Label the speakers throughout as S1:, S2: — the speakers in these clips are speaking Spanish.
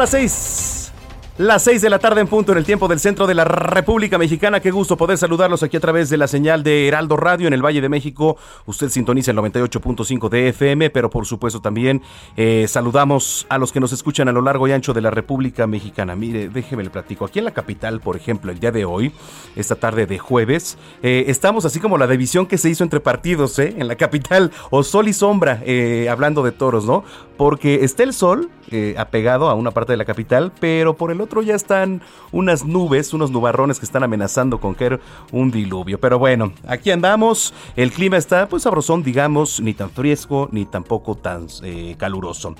S1: Son las seis. Las seis de la tarde en punto en el tiempo del centro de la República Mexicana. Qué gusto poder saludarlos aquí a través de la señal de Heraldo Radio en el Valle de México. Usted sintoniza el 98.5 de FM, pero por supuesto también eh, saludamos a los que nos escuchan a lo largo y ancho de la República Mexicana. Mire, déjeme le platico. Aquí en la capital, por ejemplo, el día de hoy, esta tarde de jueves, eh, estamos así como la división que se hizo entre partidos ¿eh? en la capital, o sol y sombra, eh, hablando de toros, ¿no? Porque está el sol apegado a una parte de la capital, pero por el otro ya están unas nubes, unos nubarrones que están amenazando con caer un diluvio. Pero bueno, aquí andamos, el clima está pues sabrosón, digamos, ni tan fresco ni tampoco tan eh, caluroso.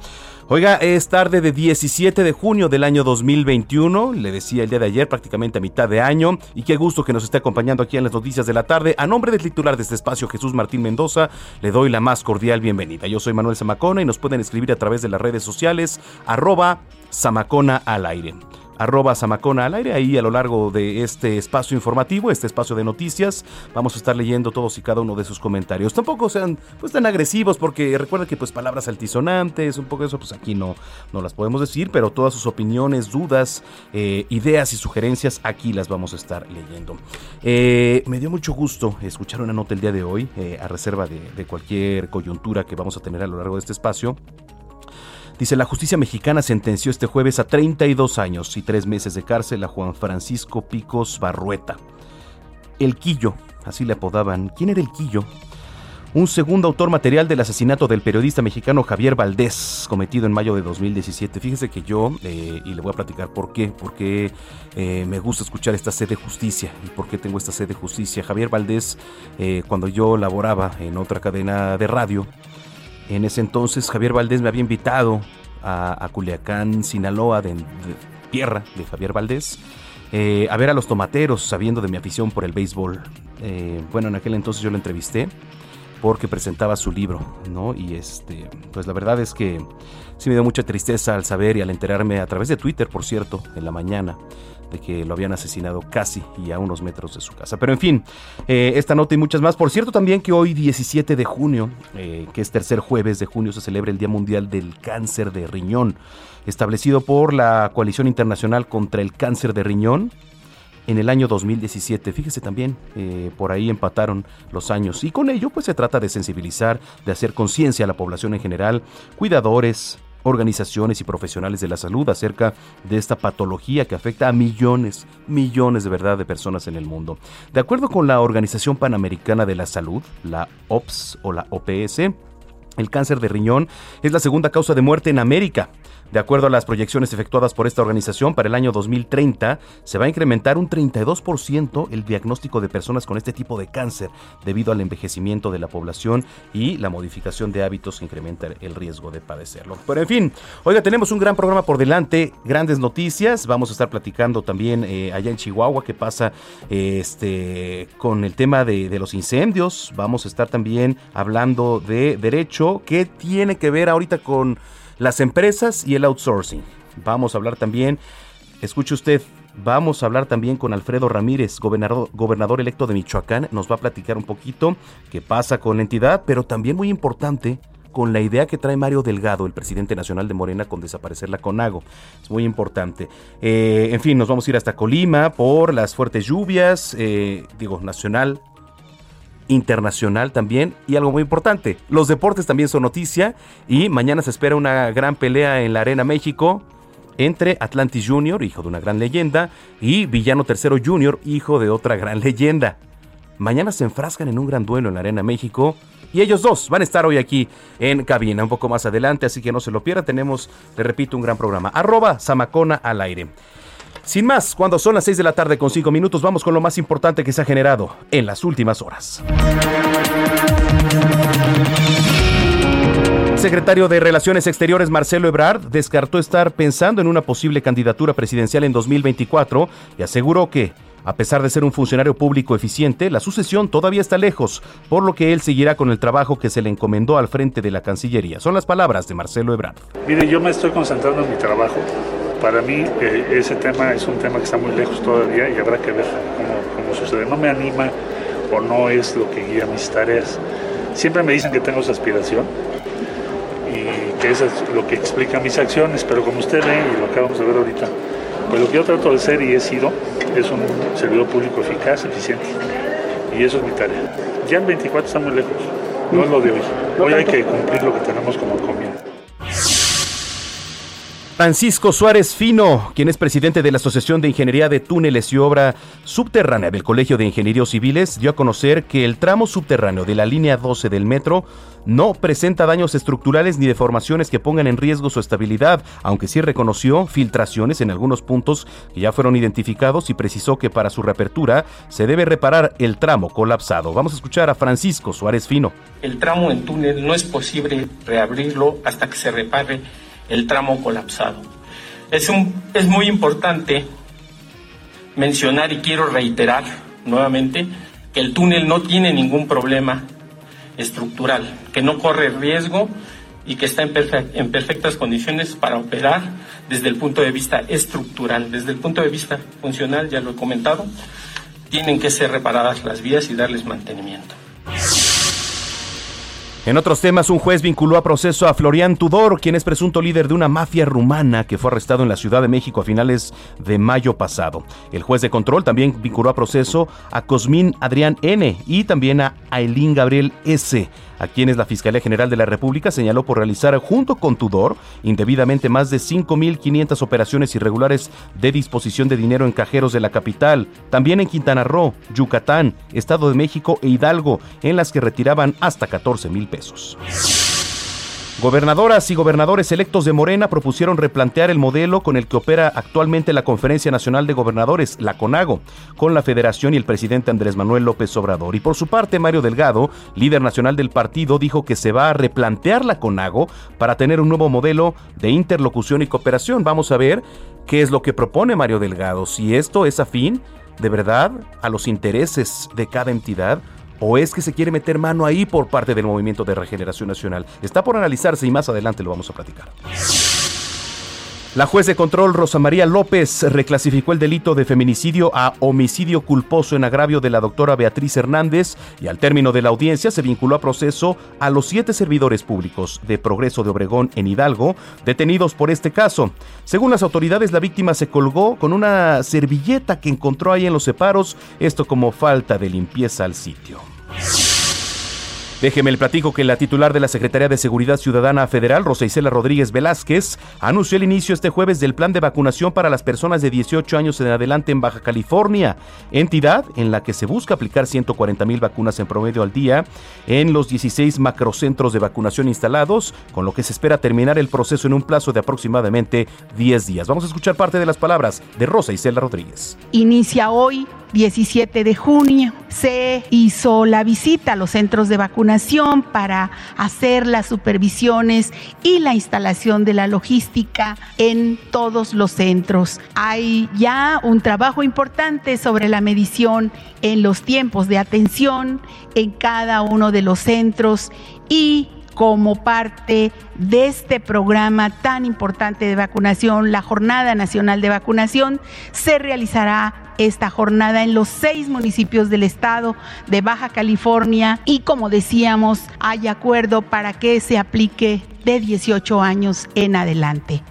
S1: Oiga, es tarde de 17 de junio del año 2021, le decía el día de ayer, prácticamente a mitad de año, y qué gusto que nos esté acompañando aquí en las noticias de la tarde. A nombre del titular de este espacio, Jesús Martín Mendoza, le doy la más cordial bienvenida. Yo soy Manuel Zamacona y nos pueden escribir a través de las redes sociales, arroba Zamacona al aire arroba Zamacona al aire. Ahí a lo largo de este espacio informativo, este espacio de noticias, vamos a estar leyendo todos y cada uno de sus comentarios. Tampoco sean pues tan agresivos porque recuerden que pues palabras altisonantes, un poco de eso pues aquí no, no las podemos decir, pero todas sus opiniones, dudas, eh, ideas y sugerencias aquí las vamos a estar leyendo. Eh, me dio mucho gusto escuchar una nota el día de hoy, eh, a reserva de cualquier coyuntura que vamos a tener a lo largo de este espacio. Dice, la justicia mexicana sentenció este jueves a 32 años y 3 meses de cárcel a Juan Francisco Picos Barrueta. El Quillo, así le apodaban. ¿Quién era el Quillo? Un segundo autor material del asesinato del periodista mexicano Javier Valdés, cometido en mayo de 2017. Fíjese que yo, eh, y le voy a platicar por qué, porque eh, me gusta escuchar esta sed de justicia y por qué tengo esta sed de justicia. Javier Valdés, eh, cuando yo laboraba en otra cadena de radio, en ese entonces Javier Valdés me había invitado a, Culiacán, Sinaloa, de, de, tierra de Javier Valdés, eh, a ver a los tomateros, sabiendo de mi afición por el béisbol. Eh, bueno, en aquel entonces yo lo entrevisté porque presentaba su libro, ¿no? Y este, pues la verdad es que sí me dio mucha tristeza al saber y al enterarme a través de Twitter, por cierto, en la mañana, de que lo habían asesinado casi y a unos metros de su casa. Pero en fin, eh, esta nota y muchas más. Por cierto, también que hoy, 17 de junio, eh, que es tercer jueves de junio, se celebra el Día Mundial del Cáncer de Riñón, establecido por la Coalición Internacional contra el Cáncer de Riñón en el año 2017. Fíjese también, eh, por ahí empataron los años. Y con ello, pues se trata de sensibilizar, de hacer conciencia a la población en general, cuidadores, organizaciones y profesionales de la salud acerca de esta patología que afecta a millones, millones de verdad de personas en el mundo. De acuerdo con la Organización Panamericana de la Salud, la OPS o la OPS, el cáncer de riñón es la segunda causa de muerte en América. De acuerdo a las proyecciones efectuadas por esta organización, para el año 2030 se va a incrementar un 32% el diagnóstico de personas con este tipo de cáncer debido al envejecimiento de la población y la modificación de hábitos que incrementa el riesgo de padecerlo. Pero en fin, oiga, tenemos un gran programa por delante, grandes noticias. Vamos a estar platicando también eh, allá en Chihuahua qué pasa eh, este, con el tema de, de los incendios. Vamos a estar también hablando de derecho, qué tiene que ver ahorita con las empresas y el outsourcing. Vamos a hablar también, escuche usted, vamos a hablar también con Alfredo Ramírez, gobernador, gobernador electo de Michoacán. Nos va a platicar un poquito qué pasa con la entidad, pero también muy importante, con la idea que trae Mario Delgado, el presidente nacional de Morena, con desaparecer la CONAGO. Es muy importante. Eh, en fin, nos vamos a ir hasta Colima por las fuertes lluvias, eh, digo, nacional, internacional también y algo muy importante, los deportes también son noticia y mañana se espera una gran pelea en la Arena México entre Atlantis Jr., hijo de una gran leyenda, y Villano III Jr., hijo de otra gran leyenda. Mañana se enfrascan en un gran duelo en la Arena México y ellos dos van a estar hoy aquí en cabina, un poco más adelante, así que no se lo pierda. Tenemos, le repito, un gran programa. Arroba Samacona al aire. Sin más, cuando son las 6 de la tarde con 5 minutos, vamos con lo más importante que se ha generado en las últimas horas. secretario de Relaciones Exteriores Marcelo Ebrard descartó estar pensando en una posible candidatura presidencial en 2024 y aseguró que a pesar de ser un funcionario público eficiente, la sucesión todavía está lejos, por lo que él seguirá con el trabajo que se le encomendó al frente de la Cancillería. Son las palabras de Marcelo Ebrard.
S2: Mire, yo me estoy concentrando en mi trabajo. Para mí eh, ese tema es un tema que está muy lejos todavía y habrá que ver cómo, cómo sucede. No me anima o no es lo que guía mis tareas. Siempre me dicen que tengo esa aspiración y que eso es lo que explica mis acciones, pero como usted ve y lo acabamos de ver ahorita, pues lo que yo trato de ser y he sido es un servidor público eficaz, eficiente. Y eso es mi tarea. Ya el 24 está muy lejos, no es lo de hoy. Hoy hay que cumplir lo que tenemos como encomienda.
S1: Francisco Suárez Fino, quien es presidente de la Asociación de Ingeniería de Túneles y Obra Subterránea del Colegio de Ingenieros Civiles, dio a conocer que el tramo subterráneo de la línea 12 del metro no presenta daños estructurales ni deformaciones que pongan en riesgo su estabilidad, aunque sí reconoció filtraciones en algunos puntos que ya fueron identificados y precisó que para su reapertura se debe reparar el tramo colapsado. Vamos a escuchar a Francisco Suárez Fino.
S3: El tramo en túnel no es posible reabrirlo hasta que se repare el tramo colapsado. Es, un, es muy importante mencionar y quiero reiterar nuevamente que el túnel no tiene ningún problema estructural, que no corre riesgo y que está en, en, perfectas condiciones para operar desde el punto de vista estructural. Desde el punto de vista funcional, ya lo he comentado, tienen que ser reparadas las vías y darles mantenimiento.
S1: En otros temas, un juez vinculó a proceso a Florian Tudor, quien es presunto líder de una mafia rumana que fue arrestado en la Ciudad de México a finales de mayo pasado. El juez de control también vinculó a proceso a Cosmín Adrián N. y también a Ailín Gabriel S a quienes la Fiscalía General de la República señaló por realizar junto con Tudor indebidamente más de 5.500 operaciones irregulares de disposición de dinero en cajeros de la capital, también en Quintana Roo, Yucatán, Estado de México e Hidalgo, en las que retiraban hasta 14 mil pesos. Gobernadoras y gobernadores electos de Morena propusieron replantear el modelo con el que opera actualmente la Conferencia Nacional de Gobernadores, la CONAGO, con la Federación y el presidente Andrés Manuel López Obrador. Y por su parte, Mario Delgado, líder nacional del partido, dijo que se va a replantear la CONAGO para tener un nuevo modelo de interlocución y cooperación. Vamos a ver qué es lo que propone Mario Delgado, si esto es afín de verdad a los intereses de cada entidad ¿O es que se quiere meter mano ahí por parte del Movimiento de Regeneración Nacional? Está por analizarse y más adelante lo vamos a platicar. La juez de control Rosa María López reclasificó el delito de feminicidio a homicidio culposo en agravio de la doctora Beatriz Hernández y al término de la audiencia se vinculó a proceso a los siete servidores públicos de Progreso de Obregón en Hidalgo detenidos por este caso. Según las autoridades, la víctima se colgó con una servilleta que encontró ahí en los separos, esto como falta de limpieza al sitio. Déjeme el platico que la titular de la Secretaría de Seguridad Ciudadana Federal, Rosa Isela Rodríguez Velázquez, anunció el inicio este jueves del plan de vacunación para las personas de 18 años en adelante en Baja California, entidad en la que se busca aplicar 140 mil vacunas en promedio al día en los 16 macrocentros de vacunación instalados, con lo que se espera terminar el proceso en un plazo de aproximadamente 10 días. Vamos a escuchar parte de las palabras de Rosa Isela Rodríguez.
S4: Inicia hoy 17 de junio se hizo la visita a los centros de vacunación para hacer las supervisiones y la instalación de la logística en todos los centros. Hay ya un trabajo importante sobre la medición en los tiempos de atención en cada uno de los centros y como parte de este programa tan importante de vacunación, la Jornada Nacional de Vacunación, se realizará esta jornada en los seis municipios del estado de Baja California y como decíamos, hay acuerdo para que se aplique de 18 años en adelante.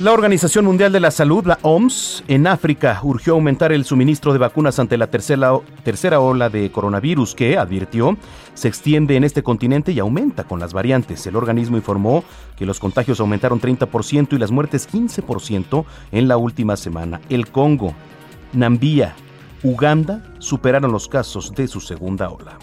S1: La Organización Mundial de la Salud, la OMS, en África urgió aumentar el suministro de vacunas ante la tercera, tercera ola de coronavirus que, advirtió, se extiende en este continente y aumenta con las variantes. El organismo informó que los contagios aumentaron 30% y las muertes 15% en la última semana. El Congo, Nambia, Uganda superaron los casos de su segunda ola.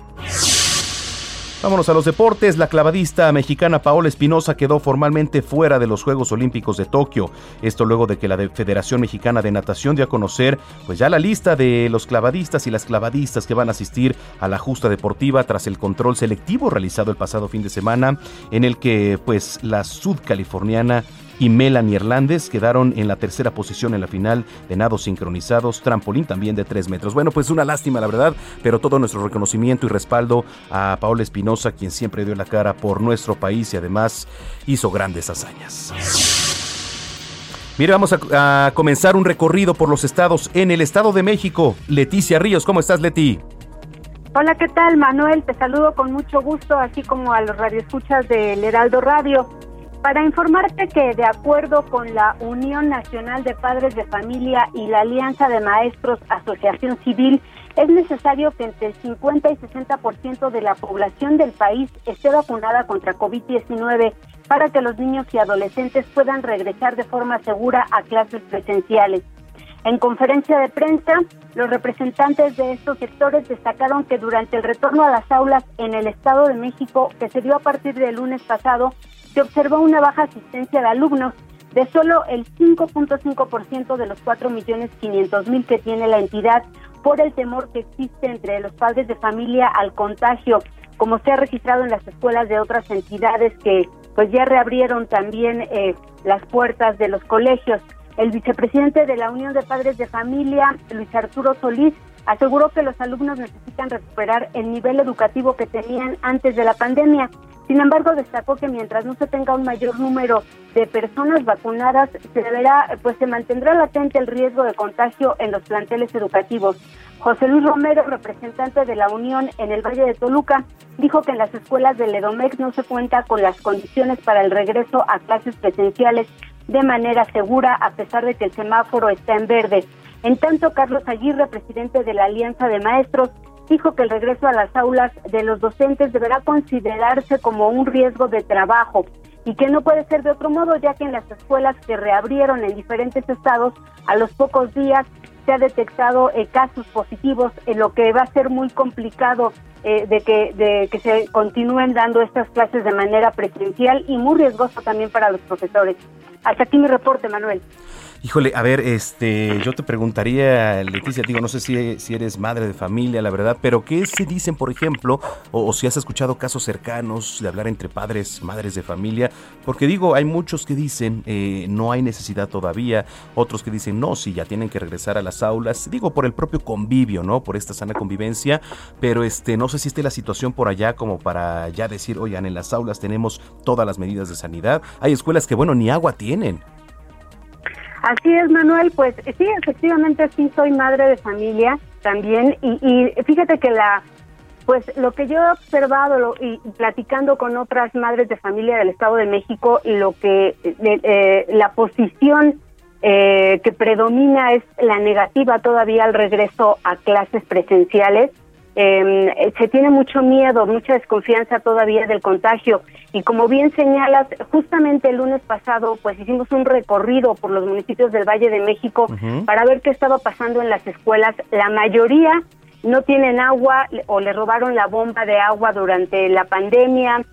S1: Vámonos a los deportes. La clavadista mexicana Paola Espinosa quedó formalmente fuera de los Juegos Olímpicos de Tokio. Esto luego de que la Federación Mexicana de Natación dio a conocer pues ya la lista de los clavadistas y las clavadistas que van a asistir a la justa deportiva tras el control selectivo realizado el pasado fin de semana en el que pues la sudcaliforniana y Melanie Hernández quedaron en la tercera posición en la final de nados sincronizados, trampolín también de 3 metros. Bueno, pues una lástima la verdad, pero todo nuestro reconocimiento y respaldo a Paola Espinosa, quien siempre dio la cara por nuestro país y además hizo grandes hazañas. Mire, vamos a, a, comenzar un recorrido por los estados en el Estado de México. Leticia Ríos, ¿cómo estás, Leti?
S5: Hola, ¿qué tal, Manuel? Te saludo con mucho gusto, así como a los radioescuchas del Heraldo Radio para informarte que de acuerdo con la Unión Nacional de Padres de Familia y la Alianza de Maestros Asociación Civil, es necesario que entre el 50 y 60% de la población del país esté vacunada contra COVID-19 para que los niños y adolescentes puedan regresar de forma segura a clases presenciales. En conferencia de prensa, los representantes de estos sectores destacaron que durante el retorno a las aulas en el Estado de México, que se dio a partir del lunes pasado, se observó una baja asistencia de alumnos de solo el 5.5% de los 4.500.000 que tiene la entidad por el temor que existe entre los padres de familia al contagio, como se ha registrado en las escuelas de otras entidades que pues ya reabrieron también eh, las puertas de los colegios. El vicepresidente de la Unión de Padres de Familia, Luis Arturo Solís, aseguró que los alumnos necesitan recuperar el nivel educativo que tenían antes de la pandemia sin embargo, destacó que mientras no se tenga un mayor número de personas vacunadas, se deberá, pues se mantendrá latente el riesgo de contagio en los planteles educativos. José Luis Romero, representante de la Unión en el Valle de Toluca, dijo que en las escuelas del EDOMEX no se cuenta con las condiciones para el regreso a clases presenciales de manera segura, a pesar de que el semáforo está en verde. En tanto, Carlos Aguirre, presidente de la Alianza de Maestros, dijo que el regreso a las aulas de los docentes deberá considerarse como un riesgo de trabajo y que no puede ser de otro modo, ya que en las escuelas que reabrieron en diferentes estados, a los pocos días se ha detectado eh, casos positivos, en lo que va a ser muy complicado eh, de, que, de que se continúen dando estas clases de manera presencial y muy riesgoso también para los profesores. Hasta aquí mi reporte, Manuel.
S1: Híjole, a ver, este, yo te preguntaría, Leticia, digo, no sé si, si eres madre de familia, la verdad, pero ¿qué se dicen, por ejemplo, o, si has escuchado casos cercanos de hablar entre padres, madres de familia? Porque digo, hay muchos que dicen, eh, no hay necesidad todavía, otros que dicen, no, sí, ya tienen que regresar a las aulas, digo, por el propio convivio, ¿no? Por esta sana convivencia, pero este, no sé si esté la situación por allá como para ya decir, oigan, en las aulas tenemos todas las medidas de sanidad. Hay escuelas que, bueno, ni agua tienen.
S5: Así es, Manuel, pues sí, efectivamente sí soy madre de familia también y, fíjate que la, pues lo que yo he observado y platicando con otras madres de familia del Estado de México, lo que eh, la posición eh, que predomina es la negativa todavía al regreso a clases presenciales eh, se tiene mucho miedo, mucha desconfianza todavía del contagio. Y como bien señalas, justamente el lunes pasado, pues hicimos un recorrido por los municipios del Valle de México para ver qué estaba pasando en las escuelas. La mayoría no tienen agua o le robaron la bomba de agua durante la pandemia,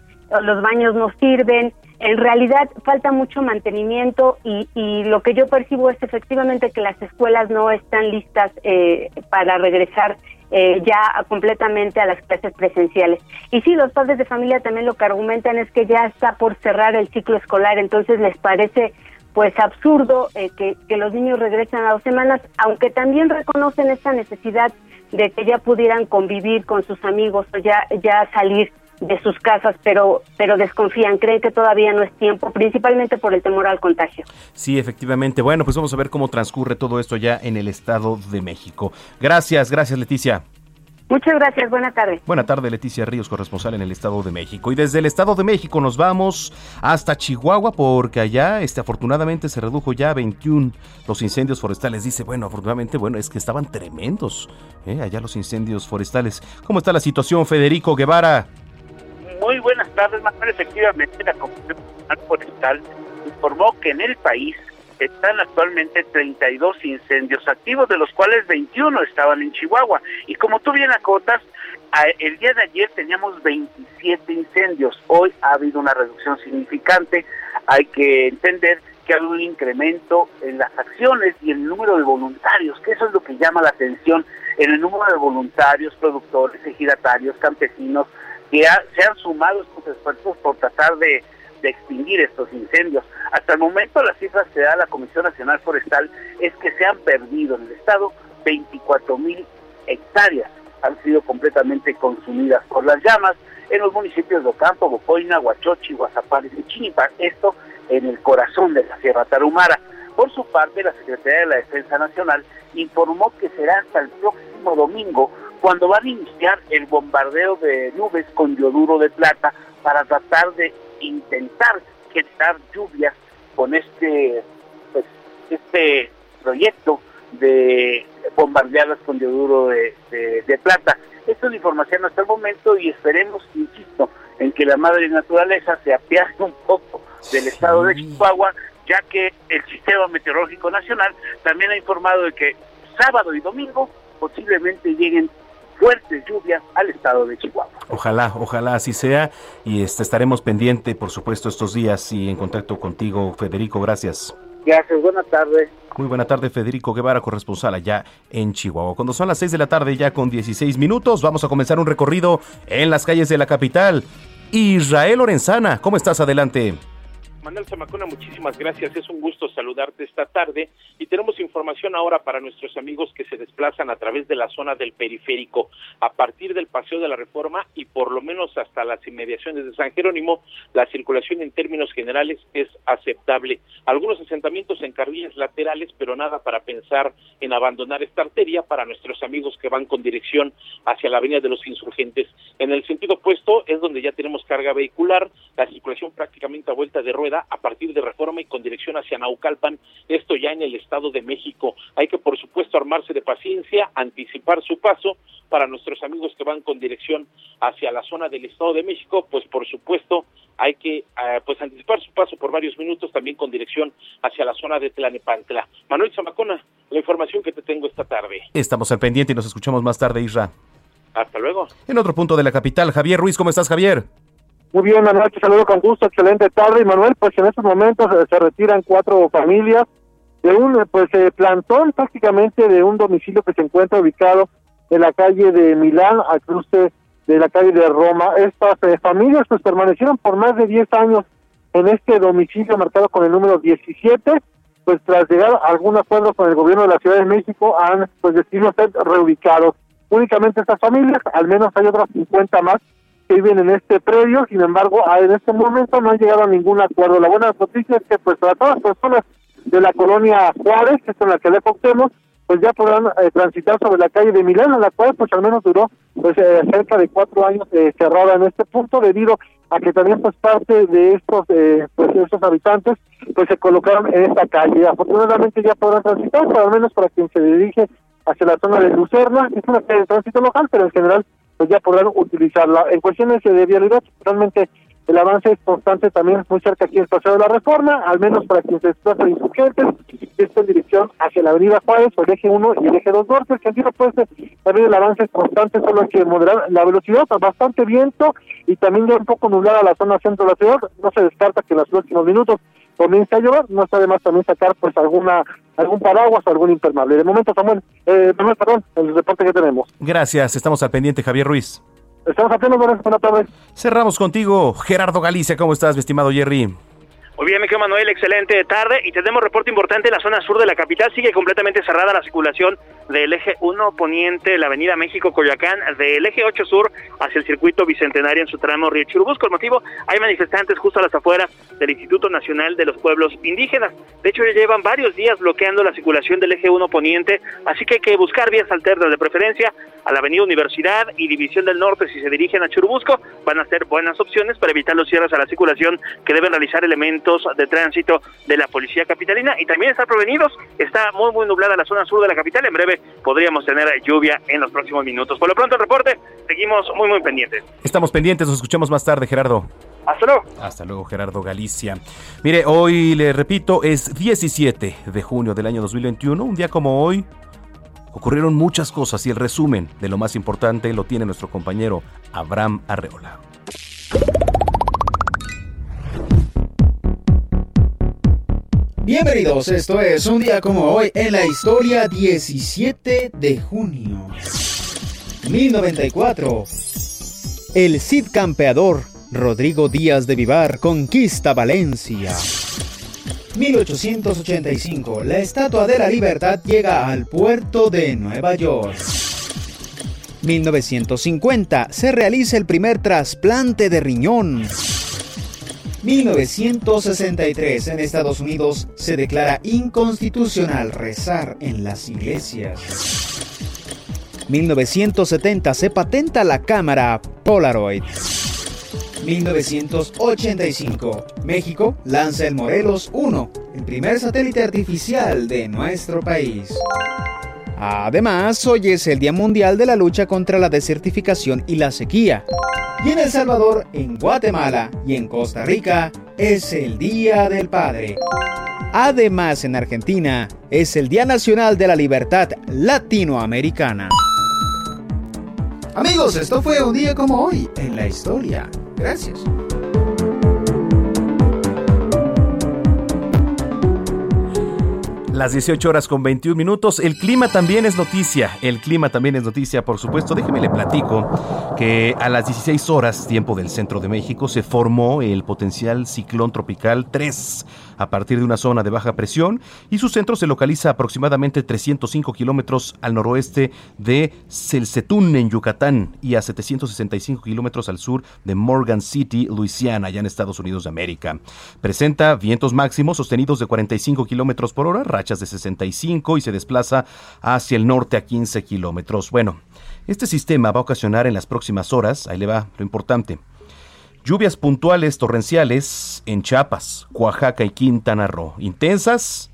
S5: los baños no sirven. En realidad falta mucho mantenimiento y, y lo que yo percibo es efectivamente que las escuelas no están listas eh, para regresar eh, ya completamente a las clases presenciales. Y sí, los padres de familia también lo que argumentan es que ya está por cerrar el ciclo escolar, entonces les parece pues absurdo eh, que, que los niños regresen a dos semanas, aunque también reconocen esta necesidad de que ya pudieran convivir con sus amigos o ya, ya salir de sus casas, pero, pero desconfían, creen que todavía no es tiempo, principalmente por el temor al contagio.
S1: Sí, efectivamente. Bueno, pues vamos a ver cómo transcurre todo esto ya en el Estado de México. Gracias, gracias Leticia.
S5: Muchas gracias, buena tarde.
S1: Buena tarde, Leticia Ríos, corresponsal en el Estado de México. Y desde el Estado de México nos vamos hasta Chihuahua porque allá, este, afortunadamente, se redujo ya a 21 los incendios forestales. Dice, bueno, afortunadamente, bueno, es que estaban tremendos, ¿eh? allá los incendios forestales. ¿Cómo está la situación, Federico Guevara?
S6: Muy buenas tardes, Manuel. Efectivamente, la Comisión Forestal informó que en el país están actualmente 32 incendios activos, de los cuales 21 estaban en Chihuahua. Y como tú bien acotas, el día de ayer teníamos 27 incendios. Hoy ha habido una reducción significante. Hay que entender que ha habido un incremento en las acciones y el número de voluntarios, que eso es lo que llama la atención en el número de voluntarios, productores, ejidatarios, campesinos, que se han sumado estos esfuerzos por tratar de de extinguir estos incendios. Hasta el momento las cifras que da la Comisión Nacional Forestal es que se han perdido en el estado 24 mil hectáreas, han sido completamente consumidas por las llamas en los municipios de Ocampo, Bocoina, Huachochi, Guazapares y Chinipa, esto en el corazón de la Sierra Tarumara. Por su parte, la Secretaría de la Defensa Nacional informó que será hasta el próximo domingo cuando van a iniciar el bombardeo de nubes con yoduro de plata para tratar de intentar generar lluvias con este pues, este proyecto de bombardearlas con dioduro de, de, plata. Esto es la información hasta el momento y esperemos, insisto, en que la madre naturaleza se apiade un poco del estado de Chihuahua, ya que el Sistema Meteorológico Nacional también ha informado de que sábado y domingo posiblemente lleguen fuertes lluvias al estado de Chihuahua.
S1: Ojalá, ojalá así sea y este, estaremos pendiente, por supuesto, estos días y en contacto contigo, Federico. Gracias.
S6: Gracias, buena tarde.
S1: Muy buena tarde, Federico Guevara, corresponsal allá en Chihuahua. Cuando son las 6 de la tarde, ya con 16 minutos, vamos a comenzar un recorrido en las calles de la capital. Israel Lorenzana, ¿cómo estás? Adelante.
S7: Manuel Zamacona, muchísimas gracias. Es un gusto saludarte esta tarde y tenemos información ahora para nuestros amigos que se desplazan a través de la zona del periférico a partir del Paseo de la Reforma y por lo menos hasta las inmediaciones de San Jerónimo, la circulación en términos generales es aceptable. Algunos asentamientos en carriles laterales, pero nada para pensar en abandonar esta arteria para nuestros amigos que van con dirección hacia la Avenida de los Insurgentes. En el sentido opuesto es donde ya tenemos carga vehicular, la circulación prácticamente a vuelta de rueda a partir de Reforma y con dirección hacia Naucalpan, esto ya en el Estado de México. Hay que, por supuesto, armarse de paciencia, anticipar su paso para nuestros amigos que van con dirección hacia la zona del Estado de México, pues por supuesto hay que eh, pues anticipar su paso por varios minutos también con dirección hacia la zona de Tlanepantla. Manuel Zamacona, la información que te tengo esta tarde.
S1: Estamos al pendiente y nos escuchamos más tarde, Isra.
S7: Hasta luego.
S1: En otro punto de la capital, Javier Ruiz, ¿cómo estás, Javier?
S8: Muy bien, Manuel, te saludo con gusto, excelente tarde. Y Manuel, pues en estos momentos eh, se retiran cuatro familias de un eh, pues eh, plantón prácticamente de un domicilio que se encuentra ubicado en la calle de Milán al cruce de la calle de Roma. Estas familias pues permanecieron por más de 10 años en este domicilio marcado con el número 17, pues tras llegar a algún acuerdo con el gobierno de la Ciudad de México han pues decidido ser reubicados. Únicamente estas familias, al menos hay otras 50 más viven en este predio, sin embargo, en este momento no han llegado a ningún acuerdo. La buena noticia es que pues para todas las personas de la colonia Juárez, que es en la que le pues ya podrán eh, transitar sobre la calle de Milán, la cual pues al menos duró pues eh, cerca de cuatro años eh, cerrada en este punto, debido a que también pues parte de estos pues estos habitantes pues se colocaron en esta calle. Afortunadamente ya podrán transitar, pero al menos para quien se dirige hacia la zona de Lucerna, es una calle de tránsito local, pero en general pues ya podrán utilizarla. En cuestiones de vialidad, realmente el avance es constante también muy cerca aquí el Paseo de la Reforma, al menos para quienes se desplazan insurgentes, esto en dirección hacia la Avenida Juárez, o el eje 1 y el eje 2 norte, el sentido puede ser también el avance es constante, solo hay que moderar la velocidad, bastante viento y también ya un poco nublada la zona centro de la ciudad, no se descarta que en los próximos minutos comience a llover, no está de más también sacar pues alguna algún paraguas o algún impermeable. De momento, Samuel, eh, perdón, el reporte que tenemos.
S1: Gracias, estamos al pendiente, Javier Ruiz.
S8: Estamos atentos, buenas tardes.
S1: Cerramos contigo, Gerardo Galicia, ¿cómo estás, mi estimado Jerry?
S9: Muy bien, Miguel Manuel, excelente tarde. Y tenemos reporte importante en la zona sur de la capital. Sigue completamente cerrada la circulación del eje 1 poniente, la avenida México-Coyoacán, del eje 8 sur hacia el circuito bicentenario en su tramo Río Churubusco. El motivo, hay manifestantes justo a las afueras del Instituto Nacional de los Pueblos Indígenas. De hecho, ya llevan varios días bloqueando la circulación del eje 1 poniente, así que hay que buscar vías alternas de preferencia a la avenida Universidad y División del Norte si se dirigen a Churubusco. Van a ser buenas opciones para evitar los cierres a la circulación que deben realizar elementos de tránsito de la Policía Capitalina y también estar prevenidos. Está muy, muy nublada la zona sur de la capital. En breve podríamos tener lluvia en los próximos minutos. Por lo pronto, el reporte, seguimos muy, muy pendientes.
S1: Estamos pendientes, nos escuchamos más tarde, Gerardo.
S9: Hasta luego.
S1: Hasta luego, Gerardo Galicia. Mire, hoy le repito, es 17 de junio del año 2021, un día como hoy. Ocurrieron muchas cosas y el resumen de lo más importante lo tiene nuestro compañero Abraham Arreola.
S10: Bienvenidos, esto es un día como hoy en la historia 17 de junio. 1094. El Cid campeador Rodrigo Díaz de Vivar conquista Valencia. 1885. La Estatua de la Libertad llega al puerto de Nueva York. 1950. Se realiza el primer trasplante de riñón. 1963 en Estados Unidos se declara inconstitucional rezar en las iglesias. 1970 se patenta la cámara Polaroid. 1985 México lanza el Morelos 1, el primer satélite artificial de nuestro país. Además, hoy es el Día Mundial de la Lucha contra la Desertificación y la Sequía. Y en El Salvador, en Guatemala y en Costa Rica es el Día del Padre. Además, en Argentina es el Día Nacional de la Libertad Latinoamericana. Amigos, esto fue un día como hoy en la historia. Gracias.
S1: Las 18 horas con 21 minutos. El clima también es noticia. El clima también es noticia, por supuesto. Déjeme le platico que a las 16 horas, tiempo del centro de México, se formó el potencial ciclón tropical 3 a partir de una zona de baja presión y su centro se localiza aproximadamente 305 kilómetros al noroeste de Celcetún, en Yucatán, y a 765 kilómetros al sur de Morgan City, Luisiana, allá en Estados Unidos de América. Presenta vientos máximos sostenidos de 45 kilómetros por hora, rachas de 65 y se desplaza hacia el norte a 15 kilómetros. Bueno, este sistema va a ocasionar en las próximas horas, ahí le va lo importante, Lluvias puntuales torrenciales en Chiapas, Oaxaca y Quintana Roo. Intensas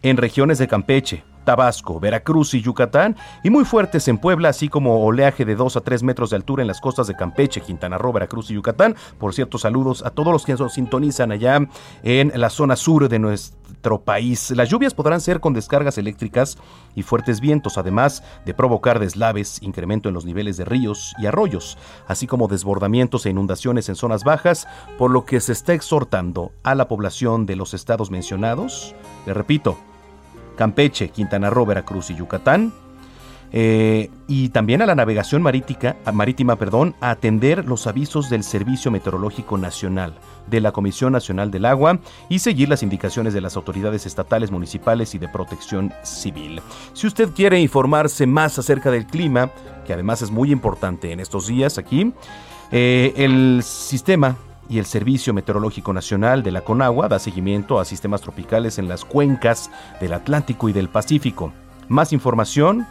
S1: en regiones de Campeche, Tabasco, Veracruz y Yucatán, y muy fuertes en Puebla, así como oleaje de 2 a 3 metros de altura en las costas de Campeche, Quintana Roo, Veracruz y Yucatán. Por cierto, saludos a todos los que nos sintonizan allá en la zona sur de nuestro país. Las lluvias podrán ser con descargas eléctricas y fuertes vientos, además de provocar deslaves, incremento en los niveles de ríos y arroyos, así como desbordamientos e inundaciones en zonas bajas, por lo que se está exhortando a la población de los estados mencionados, le repito, Campeche, Quintana Roo, Veracruz y Yucatán. Eh, y también a la navegación marítica, marítima perdón, a atender los avisos del Servicio Meteorológico Nacional, de la Comisión Nacional del Agua y seguir las indicaciones de las autoridades estatales, municipales y de protección civil. Si usted quiere informarse más acerca del clima, que además es muy importante en estos días aquí, eh, el sistema y el Servicio Meteorológico Nacional de la Conagua da seguimiento a sistemas tropicales en las cuencas del Atlántico y del Pacífico. Más información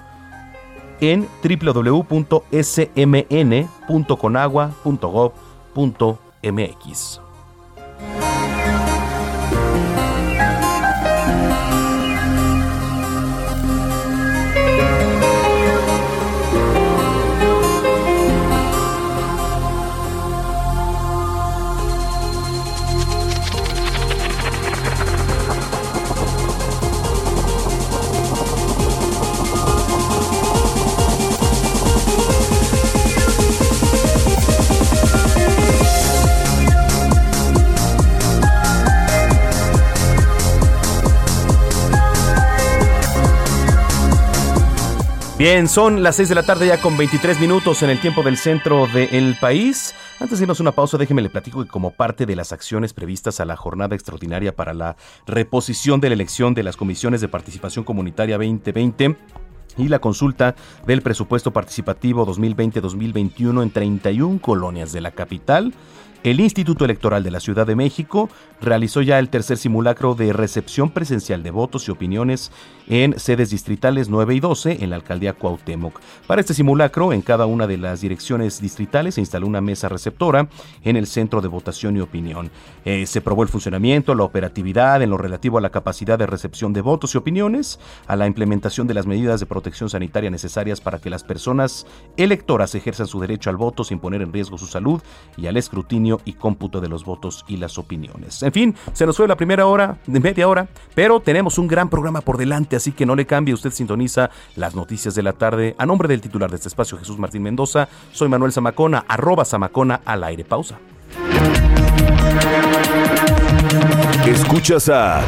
S1: en www.smn.conagua.gov.mx. oh Bien, son las 6 de la tarde ya con 23 minutos en el tiempo del centro del país. Antes de irnos una pausa, déjeme le platico que como parte de las acciones previstas a la jornada extraordinaria para la reposición de la elección de las comisiones de participación comunitaria 2020, y la consulta del presupuesto participativo 2020-2021 en 31 colonias de la capital, el Instituto Electoral de la Ciudad de México realizó ya el tercer simulacro de recepción presencial de votos y opiniones en sedes distritales 9 y 12 en la alcaldía Cuauhtémoc. Para este simulacro, en cada una de las direcciones distritales se instaló una mesa receptora en el centro de votación y opinión. Eh, se probó el funcionamiento, la operatividad en lo relativo a la capacidad de recepción de votos y opiniones, a la implementación de las medidas de protección sanitaria necesarias para que las personas electoras ejerzan su derecho al voto sin poner en riesgo su salud y al escrutinio y cómputo de los votos y las opiniones. En fin, se nos fue la primera hora, de media hora, pero tenemos un gran programa por delante, así que no le cambie, usted sintoniza las noticias de la tarde. A nombre del titular de este espacio, Jesús Martín Mendoza, soy Manuel Zamacona, arroba Zamacona al aire. Pausa.
S11: Escuchas a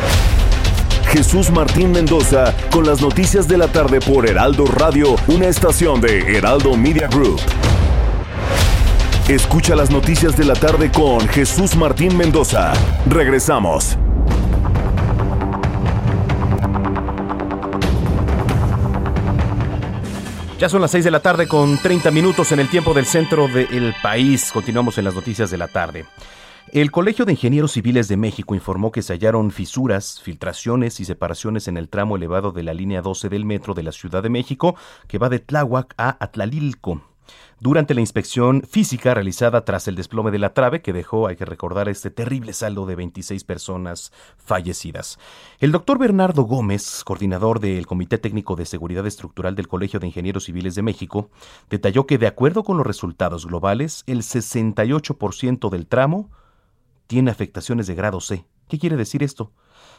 S11: Jesús Martín Mendoza con las noticias de la tarde por Heraldo Radio, una estación de Heraldo Media Group. Escucha las noticias de la tarde con Jesús Martín Mendoza. Regresamos.
S1: Ya son las 6 de la tarde con 30 minutos en el tiempo del centro del país. Continuamos en las noticias de la tarde. El Colegio de Ingenieros Civiles de México informó que se hallaron fisuras, filtraciones y separaciones en el tramo elevado de la línea 12 del metro de la Ciudad de México que va de Tláhuac a Atlalilco durante la inspección física realizada tras el desplome de la trave que dejó, hay que recordar, este terrible saldo de 26 personas fallecidas. El doctor Bernardo Gómez, coordinador del Comité Técnico de Seguridad Estructural del Colegio de Ingenieros Civiles de México, detalló que de acuerdo con los resultados globales, el 68% del tramo tiene afectaciones de grado C. ¿Qué quiere decir esto?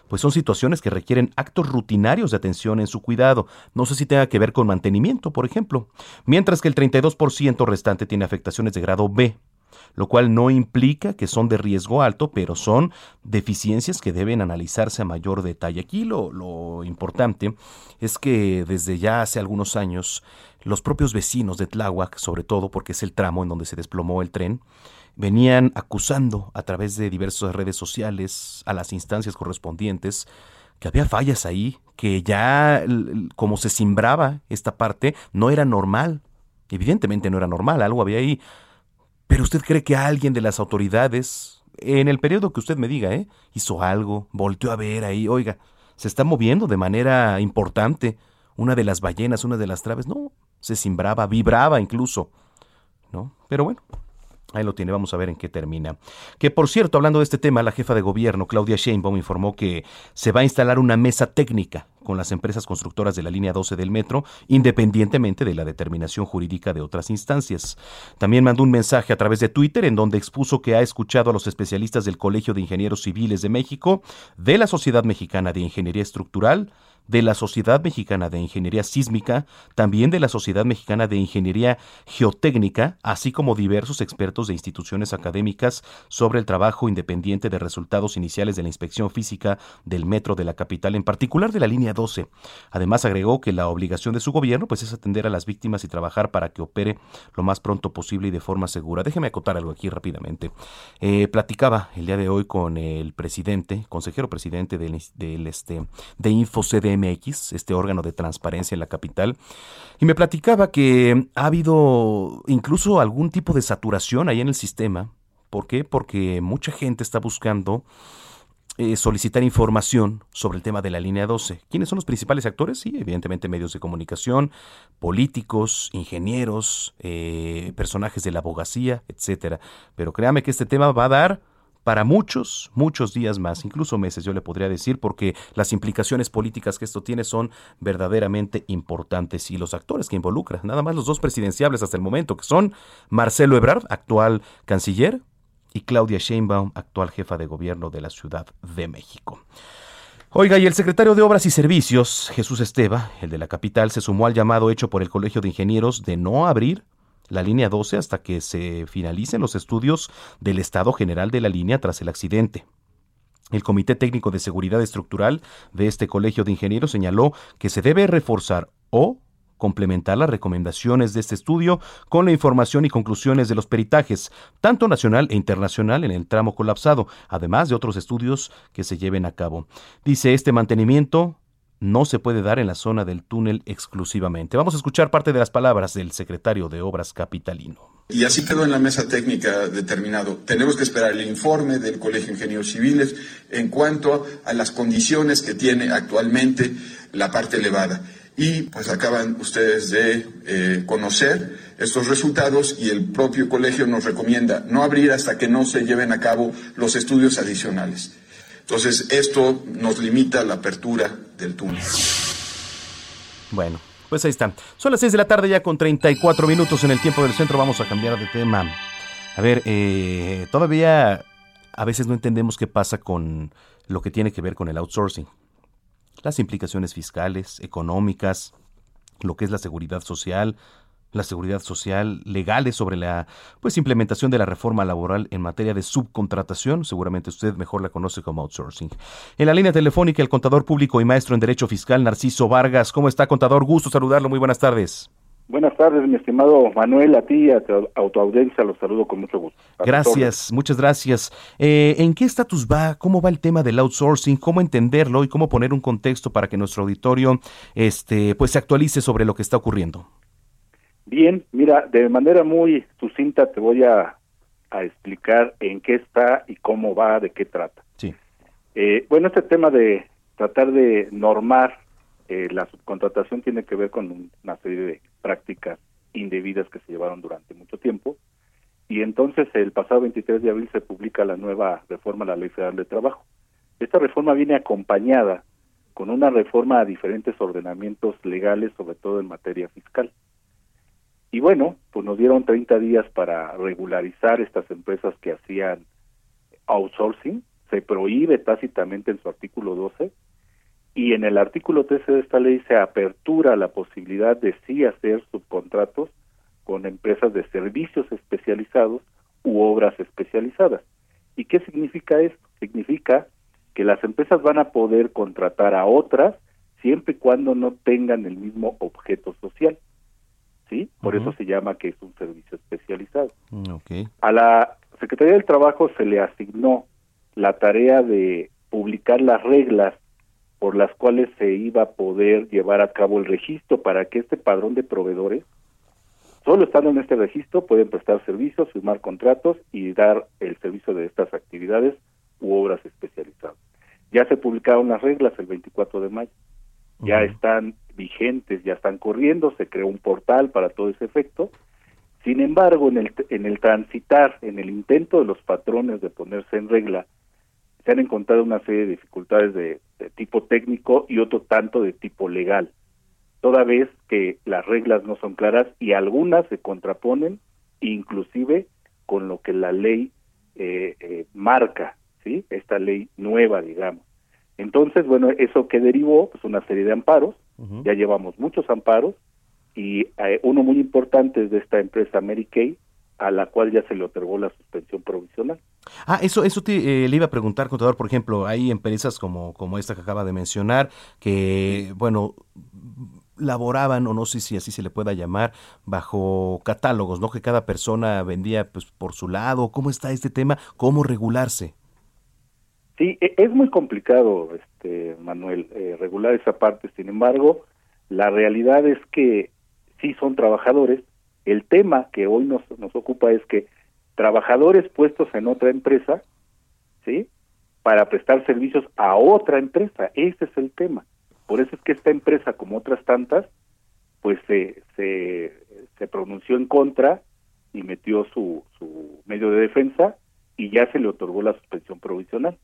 S1: Pues son situaciones que requieren actos rutinarios de atención en su cuidado. No sé si tenga que ver con mantenimiento, por ejemplo. Mientras que el 32% restante tiene afectaciones de grado B, lo cual no implica que son de riesgo alto, pero son deficiencias que deben analizarse a mayor detalle. Aquí lo, lo importante es que desde ya hace algunos años los propios vecinos de Tláhuac, sobre todo porque es el tramo en donde se desplomó el tren, venían acusando a través de diversas redes sociales a las instancias correspondientes que había fallas ahí, que ya como se simbraba esta parte no era normal. Evidentemente no era normal, algo había ahí. Pero usted cree que alguien de las autoridades, en el periodo que usted me diga, ¿eh? hizo algo, volteó a ver ahí, oiga, se está moviendo de manera importante. Una de las ballenas, una de las traves, no, se simbraba, vibraba incluso. ¿No? Pero bueno, Ahí lo tiene, vamos a ver en qué termina. Que por cierto, hablando de este tema, la jefa de gobierno, Claudia Sheinbaum, informó que se va a instalar una mesa técnica con las empresas constructoras de la línea 12 del metro, independientemente de la determinación jurídica de otras instancias. También mandó un mensaje a través de Twitter en donde expuso que ha escuchado a los especialistas del Colegio de Ingenieros Civiles de México, de la Sociedad Mexicana de Ingeniería Estructural, de la Sociedad Mexicana de Ingeniería Sísmica, también de la Sociedad Mexicana de Ingeniería Geotécnica, así como diversos expertos de instituciones académicas sobre el trabajo independiente de resultados iniciales de la inspección física del metro de la capital, en particular de la línea 12. Además agregó que la obligación de su gobierno pues es atender a las víctimas y trabajar para que opere lo más pronto posible y de forma segura. Déjeme acotar algo aquí rápidamente. Eh, platicaba el día de hoy con el presidente, consejero presidente del, este, de InfoCDM MX, este órgano de transparencia en la capital, y me platicaba que ha habido incluso algún tipo de saturación ahí en el sistema. ¿Por qué? Porque mucha gente está buscando eh, solicitar información sobre el tema de la línea 12. ¿Quiénes son los principales actores? Sí, evidentemente medios de comunicación, políticos, ingenieros, eh, personajes de la abogacía, etcétera. Pero créame que este tema va a dar para muchos, muchos días más, incluso meses, yo le podría decir, porque las implicaciones políticas que esto tiene son verdaderamente importantes y los actores que involucra, nada más los dos presidenciables hasta el momento, que son Marcelo Ebrard, actual canciller, y Claudia Sheinbaum, actual jefa de gobierno de la Ciudad de México. Oiga, y el secretario de Obras y Servicios, Jesús Esteva, el de la capital, se sumó al llamado hecho por el Colegio de Ingenieros de no abrir la línea 12 hasta que se finalicen los estudios del estado general de la línea tras el accidente. El Comité Técnico de Seguridad Estructural de este Colegio de Ingenieros señaló que se debe reforzar o complementar las recomendaciones de este estudio con la información y conclusiones de los peritajes, tanto nacional e internacional en el tramo colapsado, además de otros estudios que se lleven a cabo. Dice, este mantenimiento no se puede dar en la zona del túnel exclusivamente. Vamos a escuchar parte de las palabras del secretario de Obras Capitalino.
S12: Y así quedó en la mesa técnica determinado. Tenemos que esperar el informe del Colegio de Ingenieros Civiles en cuanto a las condiciones que tiene actualmente la parte elevada. Y pues acaban ustedes de eh, conocer estos resultados y el propio colegio nos recomienda no abrir hasta que no se lleven a cabo los estudios adicionales. Entonces, esto nos limita la apertura del túnel.
S1: Bueno, pues ahí está. Son las 6 de la tarde ya con 34 minutos en el tiempo del centro. Vamos a cambiar de tema. A ver, eh, todavía a veces no entendemos qué pasa con lo que tiene que ver con el outsourcing. Las implicaciones fiscales, económicas, lo que es la seguridad social, la seguridad social, legales sobre la pues implementación de la reforma laboral en materia de subcontratación, seguramente usted mejor la conoce como outsourcing. En la línea telefónica el contador público y maestro en derecho fiscal Narciso Vargas. ¿Cómo está, contador? Gusto saludarlo. Muy buenas tardes.
S13: Buenas tardes, mi estimado Manuel, a ti y a tu autoaudiencia los saludo con mucho gusto.
S1: gracias, muchas gracias. Eh, ¿En qué estatus va? ¿Cómo va el tema del outsourcing? ¿Cómo entenderlo y cómo poner un contexto para que nuestro auditorio este, pues, se actualice sobre lo que está ocurriendo?
S13: Bien, mira, de manera muy sucinta te voy a, explicar en qué está y cómo va, de qué trata.
S1: Sí.
S13: Eh, bueno, este tema de tratar de normar eh, la subcontratación tiene que ver con una serie de prácticas indebidas que se llevaron durante mucho tiempo. Y entonces el pasado 23 de abril se publica la nueva reforma a la Ley Federal de Trabajo. Esta reforma viene acompañada con una reforma a diferentes ordenamientos legales, sobre todo en materia fiscal. Y bueno, pues nos dieron 30 días para regularizar estas empresas que hacían outsourcing. Se prohíbe tácitamente en su artículo 12 y en el artículo 13 de esta ley se apertura la posibilidad de sí hacer subcontratos con empresas de servicios especializados u obras especializadas. ¿Y qué significa esto? Significa que las empresas van a poder contratar a otras siempre y cuando no tengan el mismo objeto social. ¿Sí? Por eso se llama que es un servicio especializado.
S1: Mm,
S13: a la Secretaría del Trabajo se le asignó la tarea de publicar las reglas por las cuales se iba a poder llevar a cabo el registro para que este padrón de proveedores, solo estando en este registro, pueden prestar servicios, firmar contratos y dar el servicio de estas actividades u obras especializadas. Ya se publicaron las reglas el 24 de mayo, ya están vigentes ya están corriendo, se creó un portal para todo ese efecto. Sin embargo, en el, en el transitar, en el intento de los patrones de ponerse en regla, se han encontrado una serie de dificultades de, tipo técnico y otro tanto de tipo legal, toda vez que las reglas no son claras y algunas se contraponen inclusive con lo que la ley eh, eh, marca, ¿sí? Esta ley nueva, digamos. Entonces, bueno, eso que derivó, pues una serie de amparos, ya llevamos muchos amparos y eh, uno muy importante es de esta empresa Mary Kay, a la cual ya se le otorgó la suspensión provisional.
S1: Ah, eso, eso te, eh, le iba a preguntar, contador, por ejemplo, hay empresas como, como esta que acaba de mencionar, que, bueno, laboraban, o no sé si así se le pueda llamar, bajo catálogos, ¿no? Que cada persona vendía pues por su lado. ¿Cómo está este tema? ¿Cómo regularse?
S13: Sí, e, es muy complicado, este Manuel, eh, regular esa parte. Sin embargo, la realidad es que sí son trabajadores. El tema que hoy nos, nos ocupa es que trabajadores puestos en otra empresa, ¿sí? Para prestar servicios a otra empresa. Ese es el tema. Por eso es que esta empresa, como otras tantas, pues se, se, se pronunció en contra y metió su, su medio de defensa y ya se le otorgó la suspensión provisional.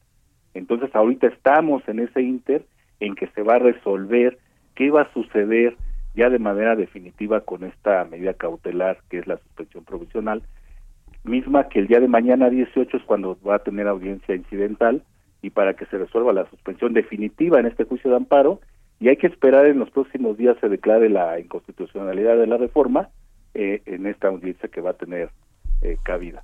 S13: Entonces ahorita estamos en ese inter en que se va a resolver qué va a suceder ya de manera definitiva con esta medida cautelar que es la suspensión provisional, misma que el día de mañana 18 es cuando va a tener audiencia incidental y para que se resuelva la suspensión definitiva en este juicio de amparo y hay que esperar en los próximos días se declare la inconstitucionalidad de la reforma eh, en esta audiencia que va a tener eh, cabida.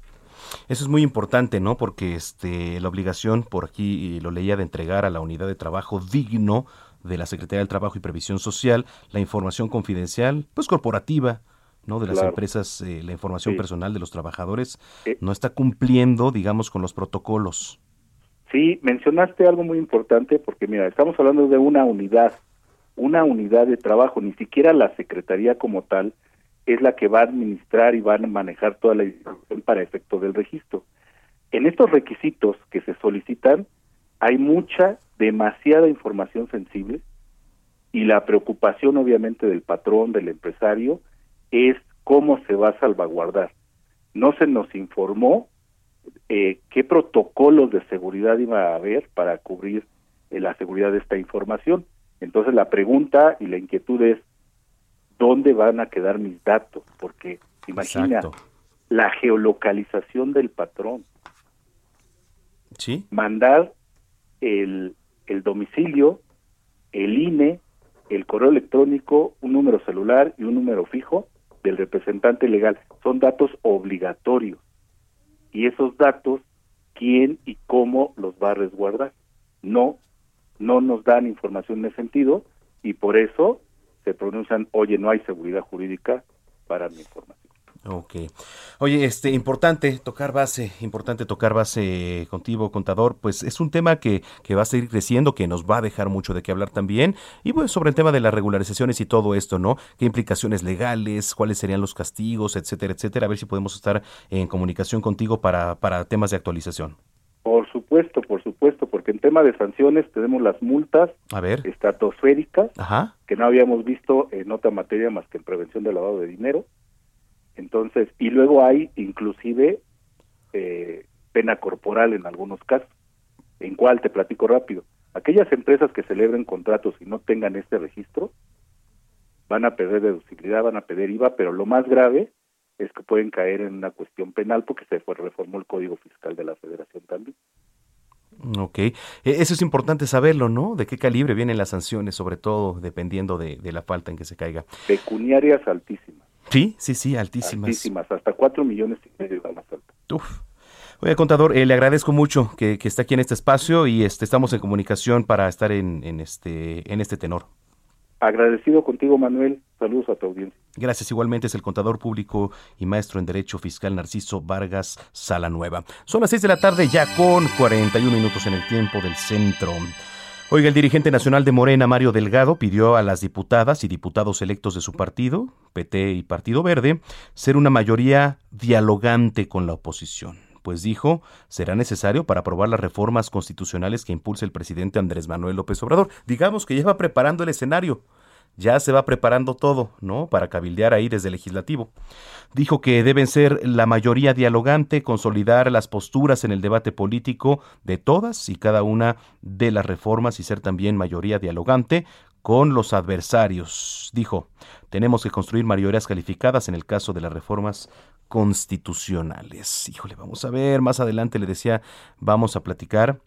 S1: Eso es muy importante, ¿no? Porque este, la obligación, por aquí lo leía, de entregar a la unidad de trabajo digno de la Secretaría del Trabajo y Previsión Social, la información confidencial, pues corporativa, ¿no? de las empresas, eh, la información personal de los trabajadores,
S13: Eh.
S1: no está cumpliendo, digamos, con los protocolos.
S13: Sí, mencionaste algo muy importante porque mira, estamos hablando de una unidad, una unidad de trabajo, ni siquiera la secretaría como tal es la que va a administrar y va a manejar toda la información para efecto del registro. En estos requisitos que se solicitan hay mucha, demasiada información sensible y la preocupación obviamente del patrón, del empresario, es cómo se va a salvaguardar. No se nos informó eh, qué protocolos de seguridad iba a haber para cubrir eh, la seguridad de esta información. Entonces la pregunta y la inquietud es, ¿dónde van a quedar mis datos? Porque imagina
S1: Exacto.
S13: la geolocalización del patrón,
S1: ¿Sí?
S13: mandar el, el domicilio, el INE, el correo electrónico, un número celular y un número fijo del representante legal. Son datos obligatorios. Y esos datos, ¿quién y cómo los va a resguardar? No, no nos dan información en ese sentido y por eso se pronuncian, oye, no hay seguridad jurídica para mi información.
S1: Ok. Oye, este, importante tocar base, importante tocar base contigo, contador, pues es un tema que, que va a seguir creciendo, que nos va a dejar mucho de qué hablar también, y pues sobre el tema de las regularizaciones y todo esto, ¿no? ¿Qué implicaciones legales, cuáles serían los castigos, etcétera, etcétera? A ver si podemos estar en comunicación contigo para, para temas de actualización.
S13: Por supuesto, por supuesto, porque en tema de sanciones tenemos las multas
S1: A ver.
S13: estratosféricas
S1: Ajá.
S13: que no habíamos visto en otra materia más que en prevención del lavado de dinero. Entonces, y luego hay inclusive eh, pena corporal en algunos casos. ¿En cuál? Te platico rápido. Aquellas empresas que celebren contratos y no tengan este registro van a perder deducibilidad, van a perder IVA, pero lo más grave es que pueden caer en una cuestión penal porque se fue, reformó el Código Fiscal de la Federación también.
S1: Ok. Eh, Eso es importante saberlo, ¿no? De qué calibre vienen las sanciones, sobre todo dependiendo de, de la falta en que se caiga.
S13: Pecuniarias altísimas.
S1: Sí, sí, sí, altísimas.
S13: Altísimas, hasta cuatro millones y medio la más alta.
S1: Uf. Oye, contador, eh, le agradezco mucho que, que está aquí en este espacio y este, estamos en comunicación para estar en, en este, en este tenor.
S13: Agradecido contigo, Manuel. Saludos a tu audiencia.
S1: Gracias. Igualmente es el contador público y maestro en Derecho Fiscal Narciso Vargas Salanueva. Son las 6 de la tarde ya con 41 minutos en el tiempo del centro. Oiga, el dirigente nacional de Morena, Mario Delgado, pidió a las diputadas y diputados electos de su partido, PT y Partido Verde, ser una mayoría dialogante con la oposición. Pues dijo, será necesario para aprobar las reformas constitucionales que impulse el presidente Andrés Manuel López Obrador. Digamos que ya va preparando el escenario ya se va preparando todo, ¿no? Para cabildear ahí desde el legislativo. Dijo que deben ser la mayoría dialogante, consolidar las posturas en el debate político de todas y cada una de las reformas y ser también mayoría dialogante con los adversarios. Dijo, tenemos que construir mayorías calificadas en el caso de las reformas constitucionales. Híjole, vamos a ver, más adelante le decía, vamos a platicar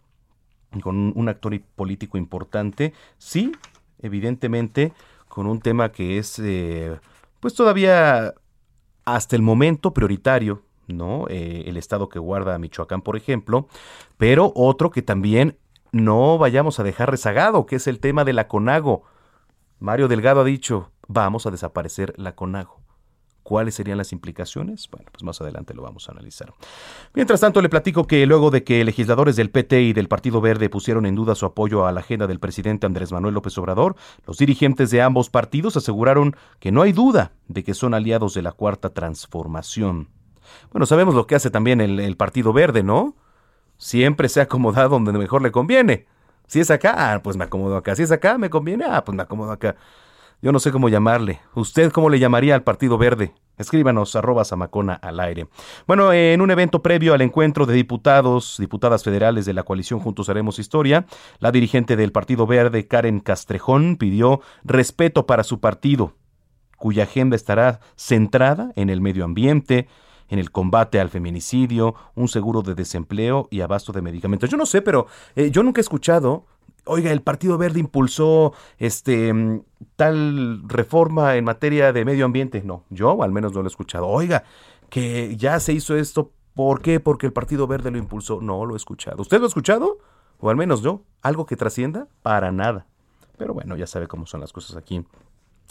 S1: con un, actor político importante. Sí, evidentemente, con un tema que es, eh, pues todavía hasta el momento prioritario, ¿no? Eh, el estado que guarda Michoacán, por ejemplo, pero otro que también no vayamos a dejar rezagado, que es el tema de la CONAGO. Mario Delgado ha dicho, vamos a desaparecer la CONAGO. ¿Cuáles serían las implicaciones? Bueno, pues más adelante lo vamos a analizar. Mientras tanto, le platico que luego de que legisladores del PT y del Partido Verde pusieron en duda su apoyo a la agenda del presidente Andrés Manuel López Obrador, los dirigentes de ambos partidos aseguraron que no hay duda de que son aliados de la Cuarta Transformación. Bueno, sabemos lo que hace también el, Partido Verde, ¿no? Siempre se ha acomodado donde mejor le conviene. Si es acá, ah, pues me acomodo acá. Si es acá, me conviene, ah, pues me acomodo acá. Yo no sé cómo llamarle. ¿Usted cómo le llamaría al Partido Verde? Escríbanos arroba Samacona al aire. Bueno, en un evento previo al encuentro de diputados, diputadas federales de la coalición Juntos Haremos Historia, la dirigente del Partido Verde, Karen Castrejón, pidió respeto para su partido, cuya agenda estará centrada en el medio ambiente, en el combate al feminicidio, un seguro de desempleo y abasto de medicamentos. Yo no sé, pero eh, yo nunca he escuchado oiga, el Partido Verde impulsó este tal reforma en materia de medio ambiente. No, yo al menos no lo he escuchado. Oiga, que ya se hizo esto. ¿Por qué? Porque el Partido Verde lo impulsó. No lo he escuchado. ¿Usted lo ha escuchado? O al menos yo. ¿Algo que trascienda? Para nada. Pero bueno, ya sabe cómo son las cosas aquí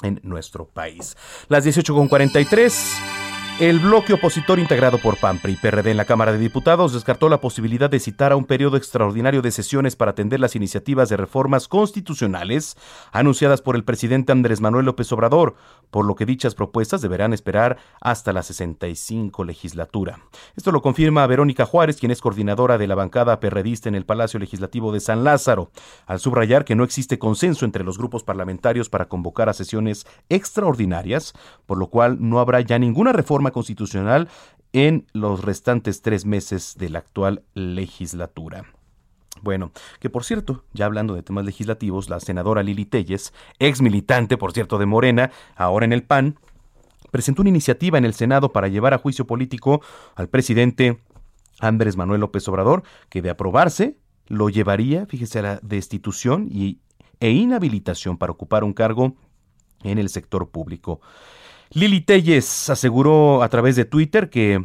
S1: en nuestro país. Las 18.43. El bloque opositor integrado por PAMPRI y PRD en la Cámara de Diputados descartó la posibilidad de citar a un periodo extraordinario de sesiones para atender las iniciativas de reformas constitucionales anunciadas por el presidente Andrés Manuel López Obrador, por lo que dichas propuestas deberán esperar hasta la 65 legislatura. Esto lo confirma Verónica Juárez, quien es coordinadora de la bancada perredista en el Palacio Legislativo de San Lázaro, al subrayar que no existe consenso entre los grupos parlamentarios para convocar a sesiones extraordinarias, por lo cual no habrá ya ninguna reforma constitucional en los restantes tres meses de la actual legislatura. Bueno, que por cierto, ya hablando de temas legislativos, la senadora Lili Telles, ex militante, por cierto, de Morena, ahora en el PAN, presentó una iniciativa en el Senado para llevar a juicio político al presidente Andrés Manuel López Obrador, que de aprobarse lo llevaría, fíjese, a la destitución y, e inhabilitación para ocupar un cargo en el sector público. Lili Telles aseguró a través de Twitter que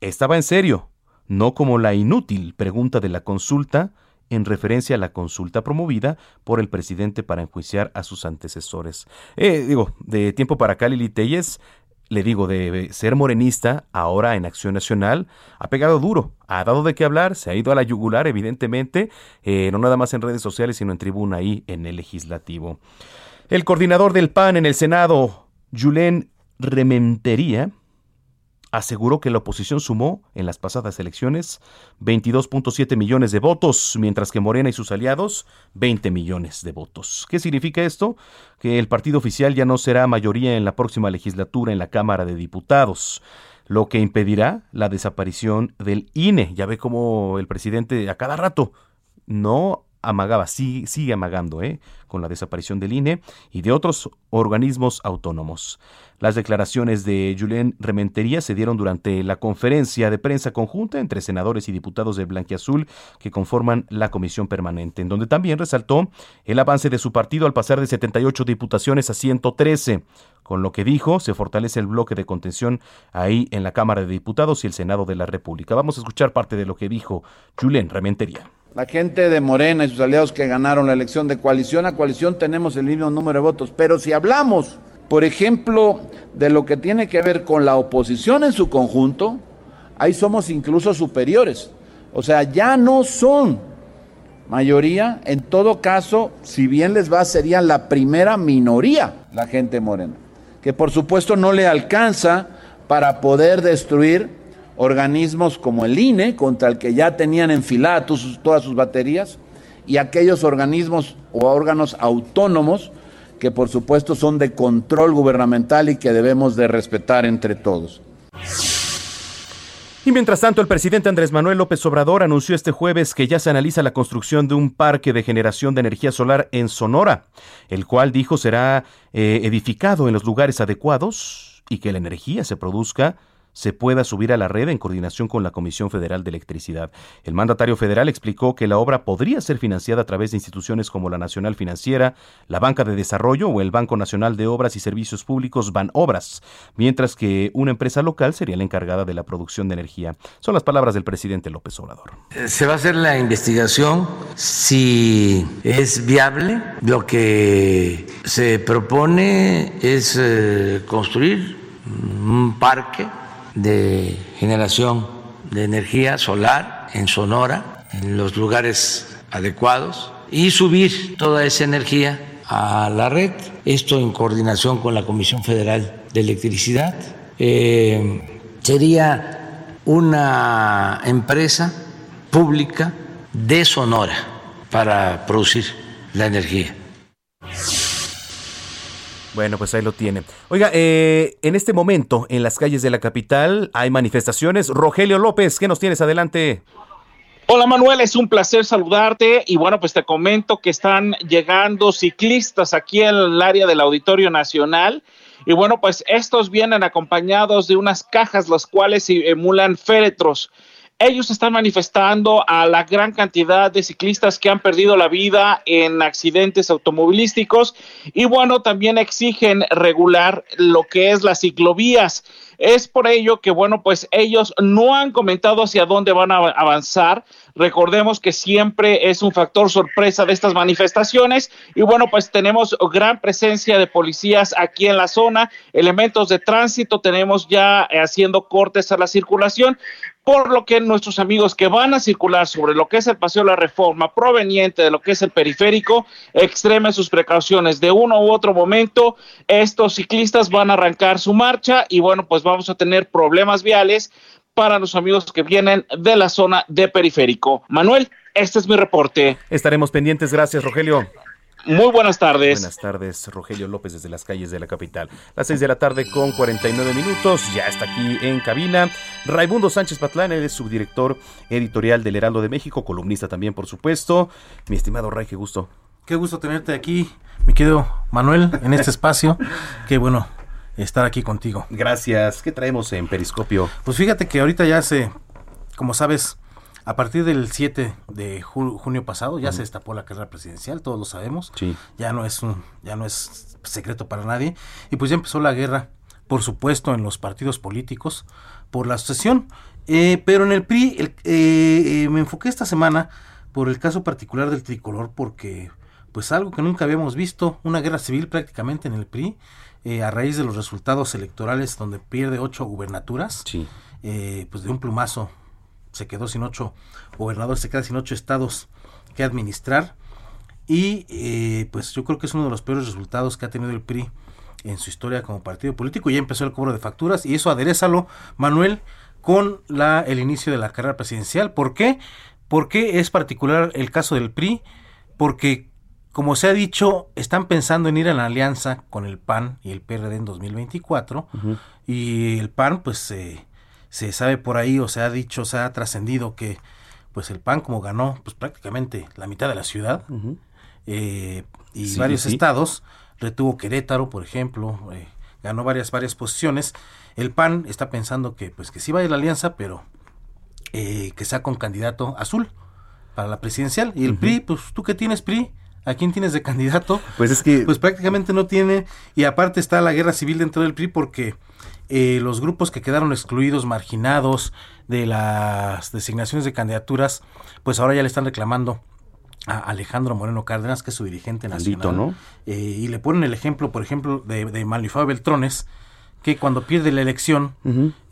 S1: estaba en serio, no como la inútil pregunta de la consulta en referencia a la consulta promovida por el presidente para enjuiciar a sus antecesores. Eh, digo, de tiempo para acá Lili Telles, le digo, de ser morenista, ahora en Acción Nacional, ha pegado duro, ha dado de qué hablar, se ha ido a la yugular, evidentemente, eh, no nada más en redes sociales, sino en tribuna ahí en el legislativo. El coordinador del PAN en el Senado, Julen Rementería aseguró que la oposición sumó en las pasadas elecciones 22.7 millones de votos, mientras que Morena y sus aliados 20 millones de votos. ¿Qué significa esto? Que el partido oficial ya no será mayoría en la próxima legislatura en la Cámara de Diputados lo que impedirá la desaparición del INE. Ya ve cómo el presidente a cada rato no amagaba, sí, sigue amagando, ¿eh? con la desaparición del INE y de otros organismos autónomos. Las declaraciones de Julien Rementería se dieron durante la conferencia de prensa conjunta entre senadores y diputados de Blanquiazul que conforman la comisión permanente, en donde también resaltó el avance de su partido al pasar de 78 diputaciones a 113. Con lo que dijo, se fortalece el bloque de contención ahí en la Cámara de Diputados y el Senado de la República. Vamos a escuchar parte de lo que dijo Julien Rementería.
S14: La gente de Morena y sus aliados que ganaron la elección de coalición a coalición tenemos el mismo número de votos. Pero si hablamos, por ejemplo, de lo que tiene que ver con la oposición en su conjunto, ahí somos incluso superiores. O sea, ya no son mayoría. En todo caso, si bien les va, serían la primera minoría la gente morena. Que por supuesto no le alcanza para poder destruir organismos como el INE, contra el que ya tenían enfiladas todas sus baterías, y aquellos organismos o órganos autónomos que por supuesto son de control gubernamental y que debemos de respetar entre todos.
S1: Y mientras tanto, el presidente Andrés Manuel López Obrador anunció este jueves que ya se analiza la construcción de un parque de generación de energía solar en Sonora, el cual dijo será eh, edificado en los lugares adecuados y que la energía se produzca se pueda subir a la red en coordinación con la Comisión Federal de Electricidad. El mandatario federal explicó que la obra podría ser financiada a través de instituciones como la Nacional Financiera, la Banca de Desarrollo o el Banco Nacional de Obras y Servicios Públicos Banobras, mientras que una empresa local sería la encargada de la producción de energía. Son las palabras del presidente López Obrador.
S15: Se va a hacer la investigación si es viable. Lo que se propone es eh, construir un parque de generación de energía solar en Sonora, en los lugares adecuados, y subir toda esa energía a la red, esto en coordinación con la Comisión Federal de Electricidad. Eh, sería una empresa pública de Sonora para producir la energía.
S1: Bueno, pues ahí lo tiene. Oiga, eh, en este momento en las calles de la capital hay manifestaciones. Rogelio López, ¿qué nos tienes adelante?
S16: Hola Manuel, es un placer saludarte y bueno, pues te comento que están llegando ciclistas aquí en el área del Auditorio Nacional y bueno, pues estos vienen acompañados de unas cajas las cuales emulan féretros. Ellos están manifestando a la gran cantidad de ciclistas que han perdido la vida en accidentes automovilísticos y bueno, también exigen regular lo que es las ciclovías. Es por ello que, bueno, pues ellos no han comentado hacia dónde van a avanzar. Recordemos que siempre es un factor sorpresa de estas manifestaciones y bueno, pues tenemos gran presencia de policías aquí en la zona, elementos de tránsito, tenemos ya haciendo cortes a la circulación por lo que nuestros amigos que van a circular sobre lo que es el Paseo de la Reforma proveniente de lo que es el periférico, extremen sus precauciones. De uno u otro momento, estos ciclistas van a arrancar su marcha y bueno, pues vamos a tener problemas viales para los amigos que vienen de la zona de periférico. Manuel, este es mi reporte.
S1: Estaremos pendientes. Gracias, Rogelio.
S16: Muy buenas tardes.
S1: Buenas tardes, Rogelio López desde las calles de la capital. Las 6 de la tarde con 49 minutos, ya está aquí en cabina. Raimundo Sánchez Patlán, él es subdirector editorial del Heraldo de México, columnista también, por supuesto. Mi estimado Ray, qué gusto.
S17: Qué gusto tenerte aquí, mi querido Manuel, en este espacio. Qué bueno estar aquí contigo.
S1: Gracias. ¿Qué traemos en Periscopio?
S17: Pues fíjate que ahorita ya se, como sabes, a partir del 7 de junio pasado ya se destapó la carrera presidencial, todos lo sabemos.
S1: Sí.
S17: Ya no es un, ya no es secreto para nadie y pues ya empezó la guerra, por supuesto, en los partidos políticos por la sucesión. Eh, pero en el PRI eh, eh, me enfoqué esta semana por el caso particular del tricolor porque pues algo que nunca habíamos visto, una guerra civil prácticamente en el PRI, a raíz de los resultados electorales donde pierde ocho gubernaturas,
S1: sí.
S17: pues de un plumazo se quedó sin ocho gobernadores, se queda sin ocho estados que administrar. Y eh, pues yo creo que es uno de los peores resultados que ha tenido el PRI en su historia como partido político. Ya empezó el cobro de facturas y eso aderezalo, Manuel, con la, el inicio de la carrera presidencial. ¿Por qué? Porque es particular el caso del PRI? Porque, como se ha dicho, están pensando en ir a la alianza con el PAN y el PRD en 2024. Y el PAN, pues... Eh, se sabe por ahí o se ha dicho, se ha trascendido que pues el PAN como ganó pues prácticamente la mitad de la ciudad eh, y varios estados, retuvo Querétaro, por ejemplo, eh, ganó varias varias posiciones. El PAN está pensando que pues que sí va a ir la alianza, pero eh, que sea con candidato azul para la presidencial. Y el PRI, pues tú que tienes PRI, ¿A quién tienes de candidato?
S1: Pues es que...
S17: Pues prácticamente no tiene, y aparte está la guerra civil dentro del PRI porque eh, los grupos que quedaron excluidos, marginados de las designaciones de candidaturas, pues ahora ya le están reclamando a Alejandro Moreno Cárdenas, que es su dirigente nacional.
S1: ¿no?
S17: Eh, y le ponen el ejemplo, por ejemplo, de, de Beltrones, que cuando pierde la elección,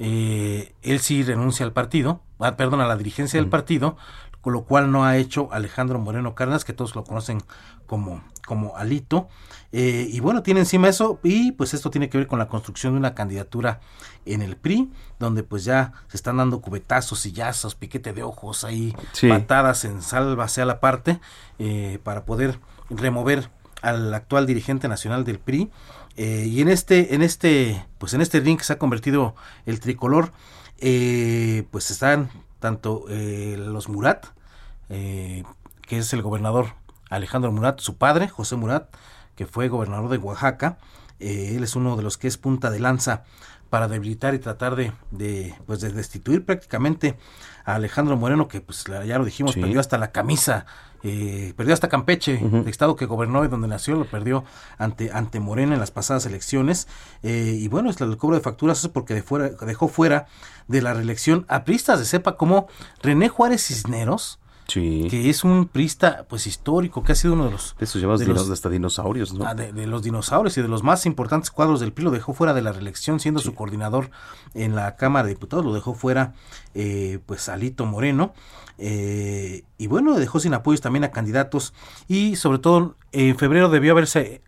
S17: eh, él sí renuncia al partido, ah, perdón, a la dirigencia del partido, con lo cual no ha hecho Alejandro Moreno Cárdenas, que todos lo conocen como, como Alito. Eh, y bueno, tiene encima eso y pues esto tiene que ver con la construcción de una candidatura en el PRI, donde pues ya se están dando cubetazos, sillazos, piquete de ojos ahí, patadas en salva hacia la parte, eh, para poder remover al actual dirigente nacional del PRI. Eh, y en este, en este, pues en este ring que se ha convertido el tricolor, pues están tanto los Murat, que es el gobernador Alejandro Murat, su padre, José Murat, que fue gobernador de Oaxaca. Eh, él es uno de los que es punta de lanza para debilitar y tratar de, de, pues de destituir prácticamente a Alejandro Moreno, que pues ya lo dijimos, perdió hasta la camisa, eh, perdió hasta Campeche, el estado que gobernó y donde nació, lo perdió ante, ante Morena en las pasadas elecciones. Eh, y bueno, es el cobro de facturas es porque de fuera, dejó fuera de la reelección a pristas de cepa como René Juárez Cisneros, que es un prista pues histórico, que ha sido uno de los...
S1: De esos llamados de hasta dinosaurios, ¿no?
S17: Ah, de, los dinosaurios y de los más importantes cuadros del PRI, lo dejó fuera de la reelección siendo su coordinador en la Cámara de Diputados, lo dejó fuera eh, pues Alito Moreno. Eh, y bueno, dejó sin apoyos también a candidatos. Y sobre todo en febrero debió haberse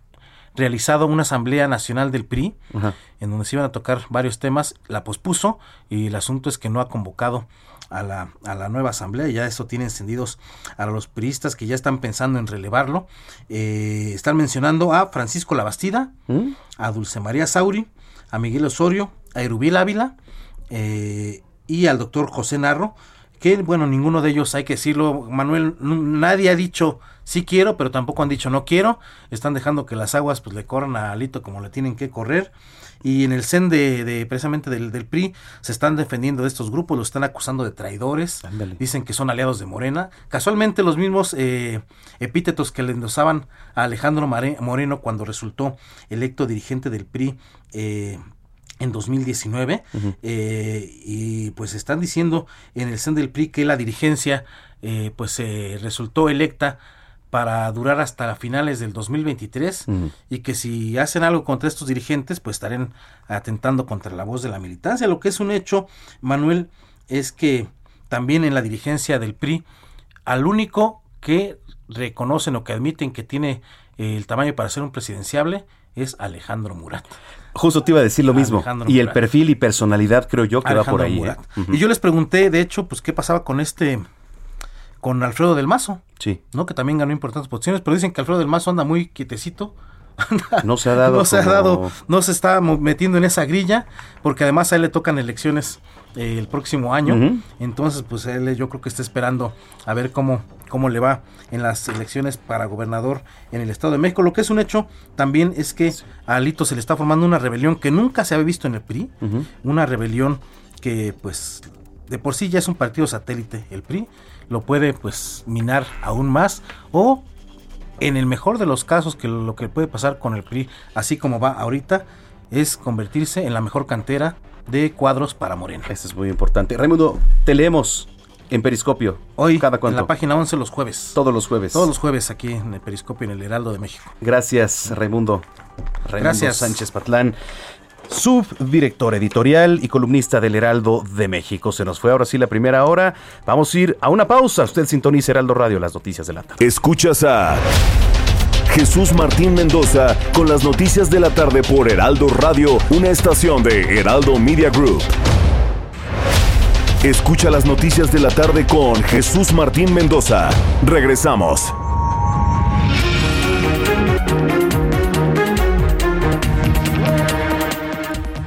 S17: realizado una asamblea nacional del PRI en donde se iban a tocar varios temas, la pospuso y el asunto es que no ha convocado a la, a la nueva asamblea y ya eso tiene encendidos a los priistas que ya están pensando en relevarlo. Eh, están mencionando a Francisco Labastida, ¿Mm? a Dulce María Sauri, a Miguel Osorio, a Erubiel Ávila eh, y al doctor José Narro, que bueno, ninguno de ellos, hay que decirlo, Manuel, nadie ha dicho sí quiero, pero tampoco han dicho no quiero. Están dejando que las aguas pues le corran a Alito como le tienen que correr. Y en el CEN de, precisamente del, del, PRI se están defendiendo de estos grupos, los están acusando de traidores. Dicen que son aliados de Morena. Casualmente los mismos eh, epítetos que le endosaban a Alejandro Moreno cuando resultó electo dirigente del PRI. Eh, en 2019 eh, y pues están diciendo en el CEN del PRI que la dirigencia pues resultó electa para durar hasta finales del 2023 y que si hacen algo contra estos dirigentes, pues estarán atentando contra la voz de la militancia. Lo que es un hecho, Manuel, es que también en la dirigencia del PRI, al único que reconocen o que admiten que tiene el tamaño para ser un presidenciable es Alejandro Murat.
S1: Justo te iba a decir lo mismo. y el perfil y personalidad creo yo que va por ahí. ¿eh?
S17: Y yo les pregunté, de hecho, pues qué pasaba con este con Alfredo del Mazo.
S1: Sí.
S17: ¿No? Que también ganó importantes posiciones, pero dicen que Alfredo del Mazo anda muy quietecito.
S1: no se ha dado.
S17: no se ha dado, no se está metiendo en esa grilla, porque además a él le tocan elecciones eh, el próximo año. Entonces, pues él yo creo que está esperando a ver cómo, cómo le va en las elecciones para gobernador en el Estado de México. Lo que es un hecho también es que a Alito se le está formando una rebelión que nunca se había visto en el PRI. Una rebelión que, pues, de por sí ya es un partido satélite, el PRI lo puede pues minar aún más o en el mejor de los casos que lo que puede pasar con el PRI así como va ahorita es convertirse en la mejor cantera de cuadros para Morena.
S1: Eso es muy importante. Raimundo, te leemos en Periscopio.
S17: Hoy, cada cuánto? en la página 11 los jueves.
S1: Todos los jueves.
S17: Todos los jueves aquí en el Periscopio en el Heraldo de México.
S1: Gracias, Raimundo. Raimundo Gracias. Sánchez Patlán subdirector editorial y columnista del Heraldo de México. Se nos fue ahora sí la primera hora. Vamos a ir a una pausa. Usted sintoniza Heraldo Radio, las noticias de la tarde.
S11: Escuchas a Jesús Martín Mendoza con las noticias de la tarde por Heraldo Radio, una estación de Heraldo Media Group. Escucha las noticias de la tarde con Jesús Martín Mendoza. Regresamos.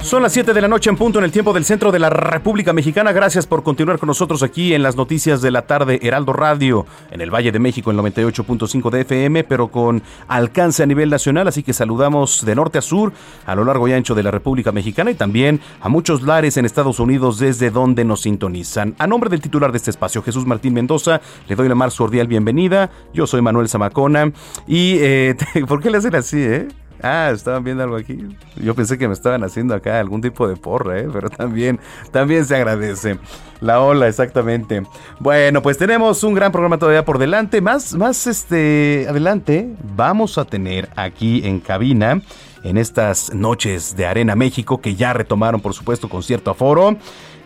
S1: Son las 7 de la noche en punto en el tiempo del centro de la República Mexicana. Gracias por continuar con nosotros aquí en las noticias de la tarde Heraldo Radio en el Valle de México en 98.5 de FM, pero con alcance a nivel nacional. Así que saludamos de norte a sur a lo largo y ancho de la República Mexicana y también a muchos lares en Estados Unidos desde donde nos sintonizan. A nombre del titular de este espacio, Jesús Martín Mendoza, le doy la más cordial bienvenida. Yo soy Manuel Zamacona y eh, ¿por qué le hacen así, eh? Ah, estaban viendo algo aquí. Yo pensé que me estaban haciendo acá algún tipo de porra, ¿eh? pero también, también se agradece. La ola, exactamente. Bueno, pues tenemos un gran programa todavía por delante. Más, más este, adelante, vamos a tener aquí en cabina, en estas noches de Arena México, que ya retomaron, por supuesto, con cierto aforo,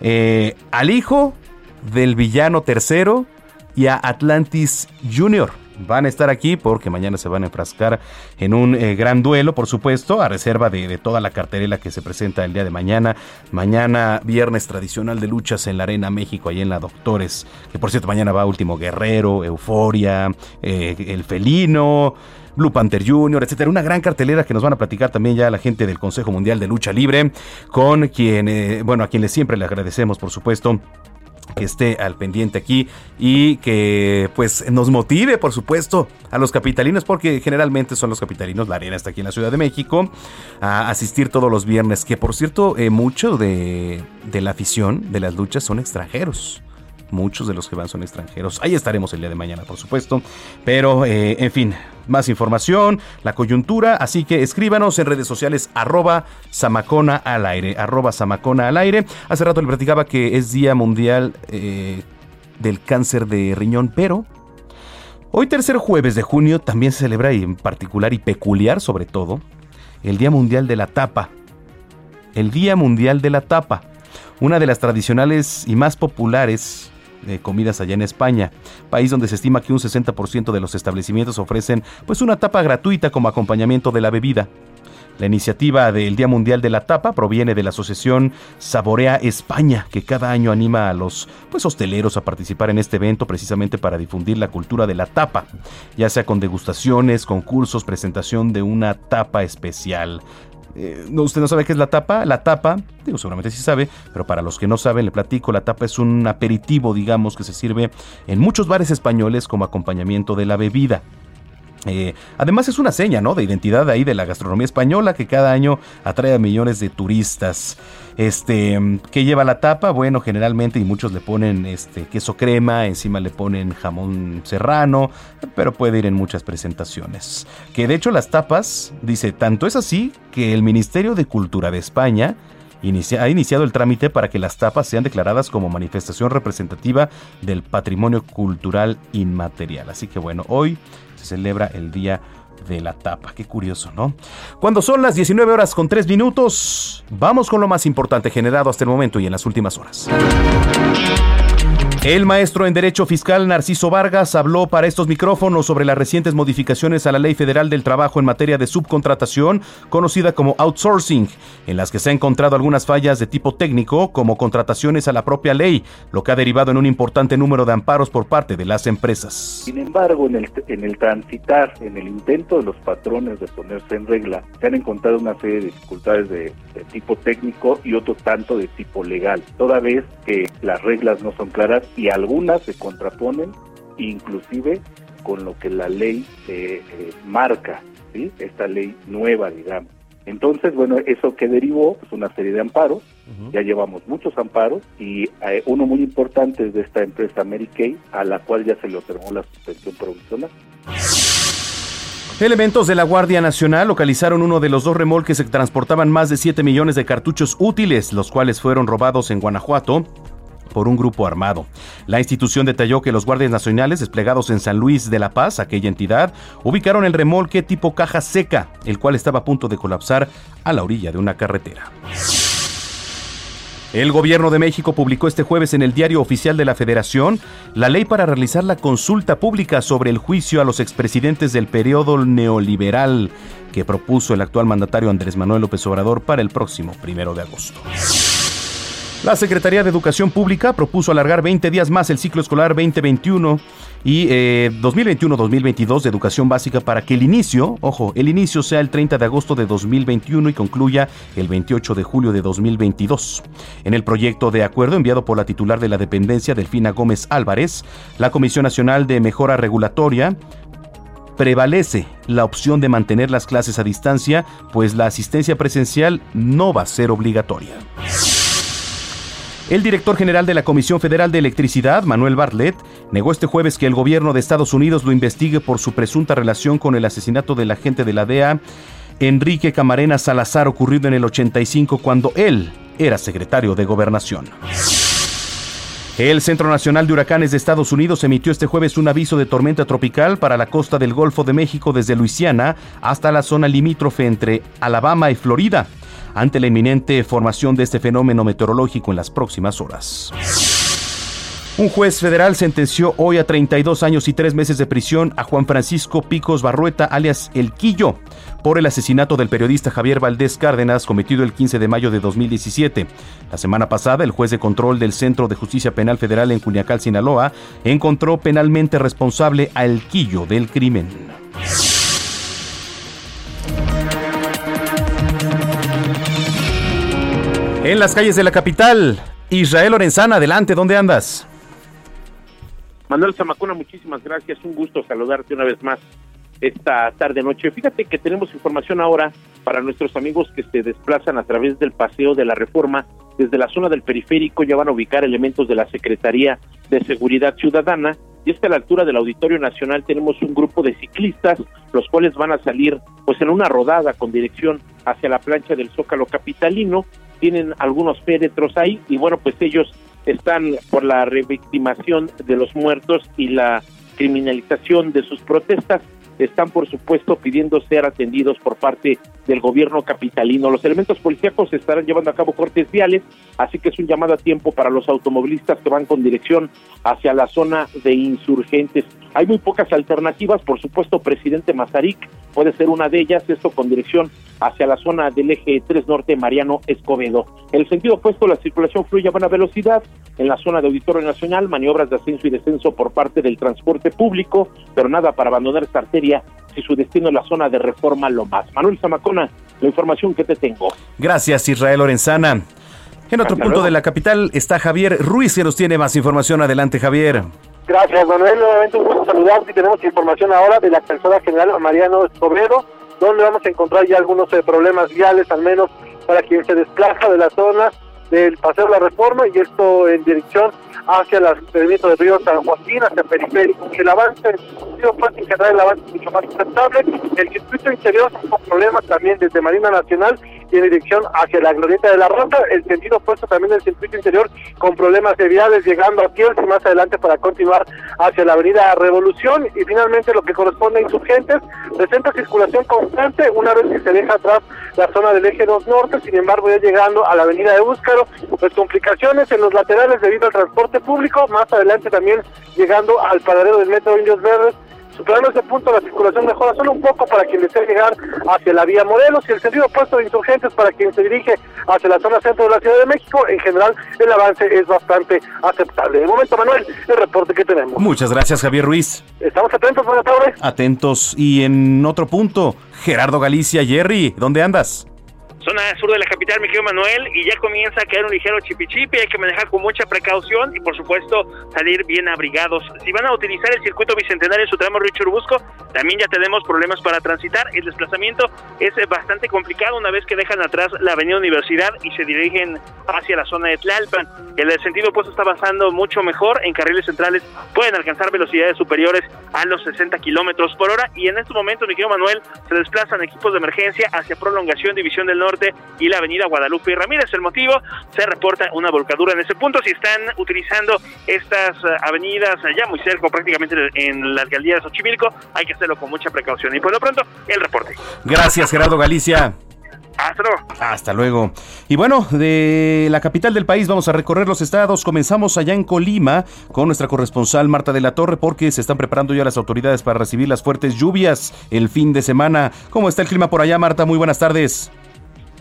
S1: eh, al hijo del villano tercero y a Atlantis Junior van a estar aquí porque mañana se van a enfrascar en un eh, gran duelo, por supuesto, a reserva de, toda la cartelera que se presenta el día de mañana. Mañana, viernes tradicional de luchas en la Arena México, ahí en la Doctores, que por cierto mañana va Último Guerrero, Euforia, eh, El Felino. Blue Panther Jr., etcétera. Una gran cartelera que nos van a platicar también ya la gente del Consejo Mundial de Lucha Libre, con quien, eh, bueno, a quienes siempre le agradecemos, por supuesto, que esté al pendiente aquí y que pues nos motive por supuesto a los capitalinos porque generalmente son los capitalinos la arena está aquí en la Ciudad de México a asistir todos los viernes que por cierto eh, mucho de, de la afición de las luchas son extranjeros Muchos de los que van son extranjeros. Ahí estaremos el día de mañana, por supuesto. Pero, eh, en fin, más información, la coyuntura. Así que escríbanos en redes sociales arroba Samacona al aire. Arroba Samacona al aire. Hace rato le platicaba que es Día Mundial eh, del Cáncer de Riñón, pero hoy tercer jueves de junio también se celebra y en particular y peculiar sobre todo el Día Mundial de la Tapa. El Día Mundial de la Tapa. Una de las tradicionales y más populares comidas allá en España, país donde se estima que un 60% de los establecimientos ofrecen pues una tapa gratuita como acompañamiento de la bebida. La iniciativa del Día Mundial de la Tapa proviene de la asociación Saborea España, que cada año anima a los pues, hosteleros a participar en este evento precisamente para difundir la cultura de la tapa, ya sea con degustaciones, concursos, presentación de una tapa especial. Eh, usted no sabe qué es la tapa. La tapa, digo, seguramente sí sabe, pero para los que no saben, le platico, la tapa es un aperitivo, digamos, que se sirve en muchos bares españoles como acompañamiento de la bebida. Eh, además es una seña, ¿no? De identidad ahí de la gastronomía española que cada año atrae a millones de turistas. Este, ¿qué lleva la tapa? Bueno, generalmente y muchos le ponen este queso crema, encima le ponen jamón serrano, pero puede ir en muchas presentaciones. Que de hecho las tapas, dice, tanto es así que el Ministerio de Cultura de España ha iniciado el trámite para que las tapas sean declaradas como manifestación representativa del patrimonio cultural inmaterial. Así que bueno, hoy se celebra el Día de la Tapa. Qué curioso, ¿no? Cuando son las 19 horas con 3 minutos, vamos con lo más importante generado hasta el momento y en las últimas horas. El maestro en Derecho Fiscal Narciso Vargas habló para estos micrófonos sobre las recientes modificaciones a la Ley Federal del Trabajo en materia de subcontratación, conocida como outsourcing, en las que se han encontrado algunas fallas de tipo técnico, como contrataciones a la propia ley, lo que ha derivado en un importante número de amparos por parte de las empresas.
S13: Sin embargo, en el, en el transitar, en el intento de los patrones de ponerse en regla, se han encontrado una serie de dificultades de, de tipo técnico y otro tanto de tipo legal, toda vez que las reglas no son claras y algunas se contraponen inclusive con lo que la ley eh, eh, marca, ¿sí? esta ley nueva, digamos. Entonces, bueno, eso que derivó, pues una serie de amparos, ya llevamos muchos amparos y eh, uno muy importante es de esta empresa Mary Kay, a la cual ya se le otorgó la suspensión provisional.
S1: Elementos de la Guardia Nacional localizaron uno de los dos remolques que transportaban más de 7 millones de cartuchos útiles, los cuales fueron robados en Guanajuato por un grupo armado. La institución detalló que los guardias nacionales desplegados en San Luis de la Paz, aquella entidad, ubicaron el remolque tipo caja seca, el cual estaba a punto de colapsar a la orilla de una carretera. El gobierno de México publicó este jueves en el Diario Oficial de la Federación la ley para realizar la consulta pública sobre el juicio a los expresidentes del periodo neoliberal que propuso el actual mandatario Andrés Manuel López Obrador para el próximo primero de agosto. La Secretaría de Educación Pública propuso alargar 20 días más el ciclo escolar 2021 y 2021-2022 eh, de educación básica para que el inicio, ojo, el inicio sea el 30 de agosto de 2021 y concluya el 28 de julio de 2022. En el proyecto de acuerdo enviado por la titular de la dependencia, Delfina Gómez Álvarez, la Comisión Nacional de Mejora Regulatoria prevalece la opción de mantener las clases a distancia, pues la asistencia presencial no va a ser obligatoria. El director general de la Comisión Federal de Electricidad, Manuel Bartlett, negó este jueves que el gobierno de Estados Unidos lo investigue por su presunta relación con el asesinato del agente de la DEA, Enrique Camarena Salazar, ocurrido en el 85 cuando él era secretario de Gobernación. El Centro Nacional de Huracanes de Estados Unidos emitió este jueves un aviso de tormenta tropical para la costa del Golfo de México desde Luisiana hasta la zona limítrofe entre Alabama y Florida ante la inminente formación de este fenómeno meteorológico en las próximas horas. Un juez federal sentenció hoy a 32 años y 3 meses de prisión a Juan Francisco Picos Barrueta, alias El Quillo, por el asesinato del periodista Javier Valdés Cárdenas cometido el 15 de mayo de 2017. La semana pasada, el juez de control del Centro de Justicia Penal Federal en Culiacán, Sinaloa, encontró penalmente responsable a El Quillo del crimen. En las calles de la capital, Israel Lorenzana, adelante, ¿dónde andas?
S7: Manuel Zamacona, muchísimas gracias, un gusto saludarte una vez más esta tarde noche. Fíjate que tenemos información ahora para nuestros amigos que se desplazan a través del paseo de la reforma desde la zona del periférico ya van a ubicar elementos de la Secretaría de Seguridad Ciudadana y es que a la altura del Auditorio Nacional tenemos un grupo de ciclistas los cuales van a salir pues en una rodada con dirección hacia la plancha del Zócalo capitalino tienen algunos féretros ahí y bueno, pues ellos están por la revictimación de los muertos y la criminalización de sus protestas están por supuesto pidiendo ser atendidos por parte del gobierno capitalino. Los elementos policíacos estarán llevando a cabo cortes viales, así que es un llamado a tiempo para los automovilistas que van con dirección hacia la zona de insurgentes. Hay muy pocas alternativas, por supuesto, presidente Mazarik puede ser una de ellas, esto con dirección hacia la zona del eje 3 norte Mariano Escobedo. En el sentido opuesto, la circulación fluye a buena velocidad en la zona de Auditorio Nacional, maniobras de ascenso y descenso por parte del transporte público, pero nada para abandonar esta arteria si su destino es la zona de reforma lo más. Manuel Zamacona, la información que te tengo.
S1: Gracias, Israel Lorenzana. En otro punto de la capital está Javier Ruiz, que nos tiene más información. Adelante, Javier.
S8: Gracias, Manuel. Nuevamente un gusto saludarte y tenemos información ahora de la persona general Mariano Escobedo, donde vamos a encontrar ya algunos eh, problemas viales, al menos para quien se desplaza de la zona del Paseo de la Reforma y esto en dirección hacia el permiso de Río San Joaquín, hacia el periférico. El avance, en general el avance mucho más aceptable. El circuito interior con problemas también desde Marina Nacional en dirección hacia la glorieta de la Rosa, el sentido opuesto también del circuito interior con problemas de viales llegando a Kielce y más adelante para continuar hacia la avenida Revolución. Y finalmente lo que corresponde a insurgentes presenta circulación constante una vez que se deja atrás la zona del eje 2 norte, sin embargo ya llegando a la avenida de Búscaro, pues complicaciones en los laterales debido al transporte público, más adelante también llegando al paradero del metro Indios Verdes Superando ese punto, la circulación mejora solo un poco para quien desea llegar hacia la vía Morelos y el sentido opuesto de insurgentes para quien se dirige hacia la zona centro de la Ciudad de México. En general, el avance es bastante aceptable. De momento, Manuel, el reporte que tenemos.
S1: Muchas gracias, Javier Ruiz.
S8: Estamos atentos, buenas tardes.
S1: Atentos. Y en otro punto, Gerardo Galicia, Jerry, ¿dónde andas?
S9: Zona sur de la capital, mi querido Manuel, y ya comienza a caer un ligero chipichipi, hay que manejar con mucha precaución y por supuesto salir bien abrigados. Si van a utilizar el circuito bicentenario en su tramo Río Churubusco, también ya tenemos problemas para transitar. El desplazamiento es bastante complicado una vez que dejan atrás la avenida Universidad y se dirigen hacia la zona de Tlalpan. El sentido opuesto está avanzando mucho mejor, en carriles centrales pueden alcanzar velocidades superiores a los 60 kilómetros por hora y en este momento, mi Manuel, se desplazan equipos de emergencia hacia prolongación División del Norte y la avenida Guadalupe y Ramírez. El motivo, se reporta una volcadura en ese punto. Si están utilizando estas eh, avenidas ya muy cerca, prácticamente en la alcaldía de Xochimilco, hay que hacerlo con mucha precaución. Y por lo pronto, el reporte.
S1: Gracias, Gerardo Galicia.
S9: Hasta luego.
S1: Hasta luego. Y bueno, de la capital del país vamos a recorrer los estados. Comenzamos allá en Colima con nuestra corresponsal Marta de la Torre porque se están preparando ya las autoridades para recibir las fuertes lluvias el fin de semana. ¿Cómo está el clima por allá, Marta? Muy buenas tardes.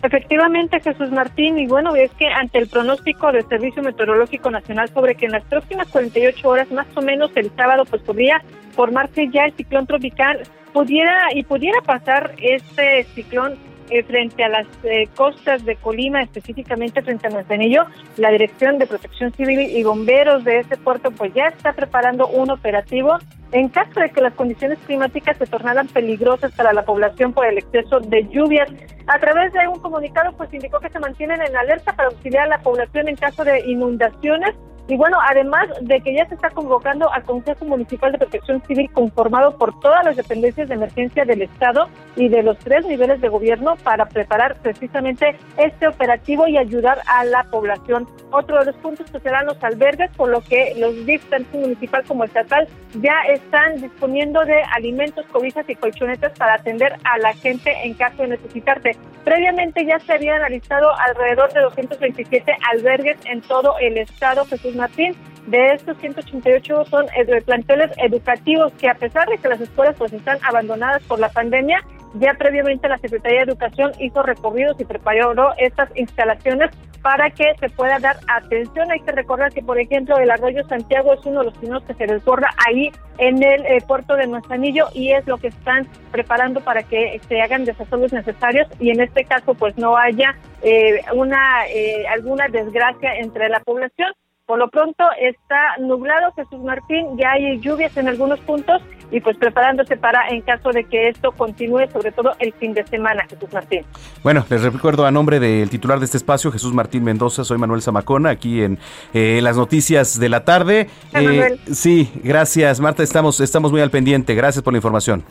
S18: Efectivamente, Jesús Martín, y bueno, es que ante el pronóstico del Servicio Meteorológico Nacional sobre que en las próximas 48 horas, más o menos el sábado, pues podría formarse ya el ciclón tropical, pudiera y pudiera pasar este ciclón eh, frente a las eh, costas de Colima, específicamente frente a Manzanillo, la Dirección de Protección Civil y Bomberos de ese puerto pues ya está preparando un operativo en caso de que las condiciones climáticas se tornaran peligrosas para la población por el exceso de lluvias. A través de un comunicado, pues indicó que se mantienen en alerta para auxiliar a la población en caso de inundaciones y bueno, además de que ya se está convocando al Consejo Municipal de Protección Civil conformado por todas las dependencias de emergencia del Estado y de los tres niveles de gobierno para preparar precisamente este operativo y ayudar a la población. Otro de los puntos que serán los albergues, por lo que los DIF, tanto municipal como estatal, ya están disponiendo de alimentos, cobijas y colchonetas para atender a la gente en caso de necesitarse. Previamente ya se habían analizado alrededor de 227 albergues en todo el estado, Jesús Martín. De estos 188 son planteles educativos que a pesar de que las escuelas pues están abandonadas por la pandemia, ya previamente la Secretaría de Educación hizo recorridos y preparó estas instalaciones para que se pueda dar atención. Hay que recordar que, por ejemplo, el arroyo Santiago es uno de los primeros que se desborda ahí en el eh, puerto de Manzanillo y es lo que están preparando para que se hagan desastres necesarios y en este caso pues no haya eh, una eh, alguna desgracia entre la población. Por lo pronto está nublado Jesús Martín, ya hay lluvias en algunos puntos y pues preparándose para en caso de que esto continúe, sobre todo el fin de semana, Jesús Martín.
S1: Bueno, les recuerdo a nombre del titular de este espacio, Jesús Martín Mendoza, soy Manuel Zamacona, aquí en eh, las noticias de la tarde. Eh, sí, gracias Marta, estamos, estamos muy al pendiente, gracias por la información.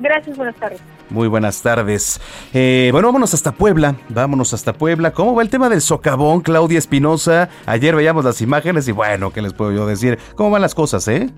S18: Gracias, buenas tardes.
S1: Muy buenas tardes. Eh, bueno, vámonos hasta Puebla. Vámonos hasta Puebla. ¿Cómo va el tema del socavón, Claudia Espinosa? Ayer veíamos las imágenes y bueno, ¿qué les puedo yo decir? ¿Cómo van las cosas, eh?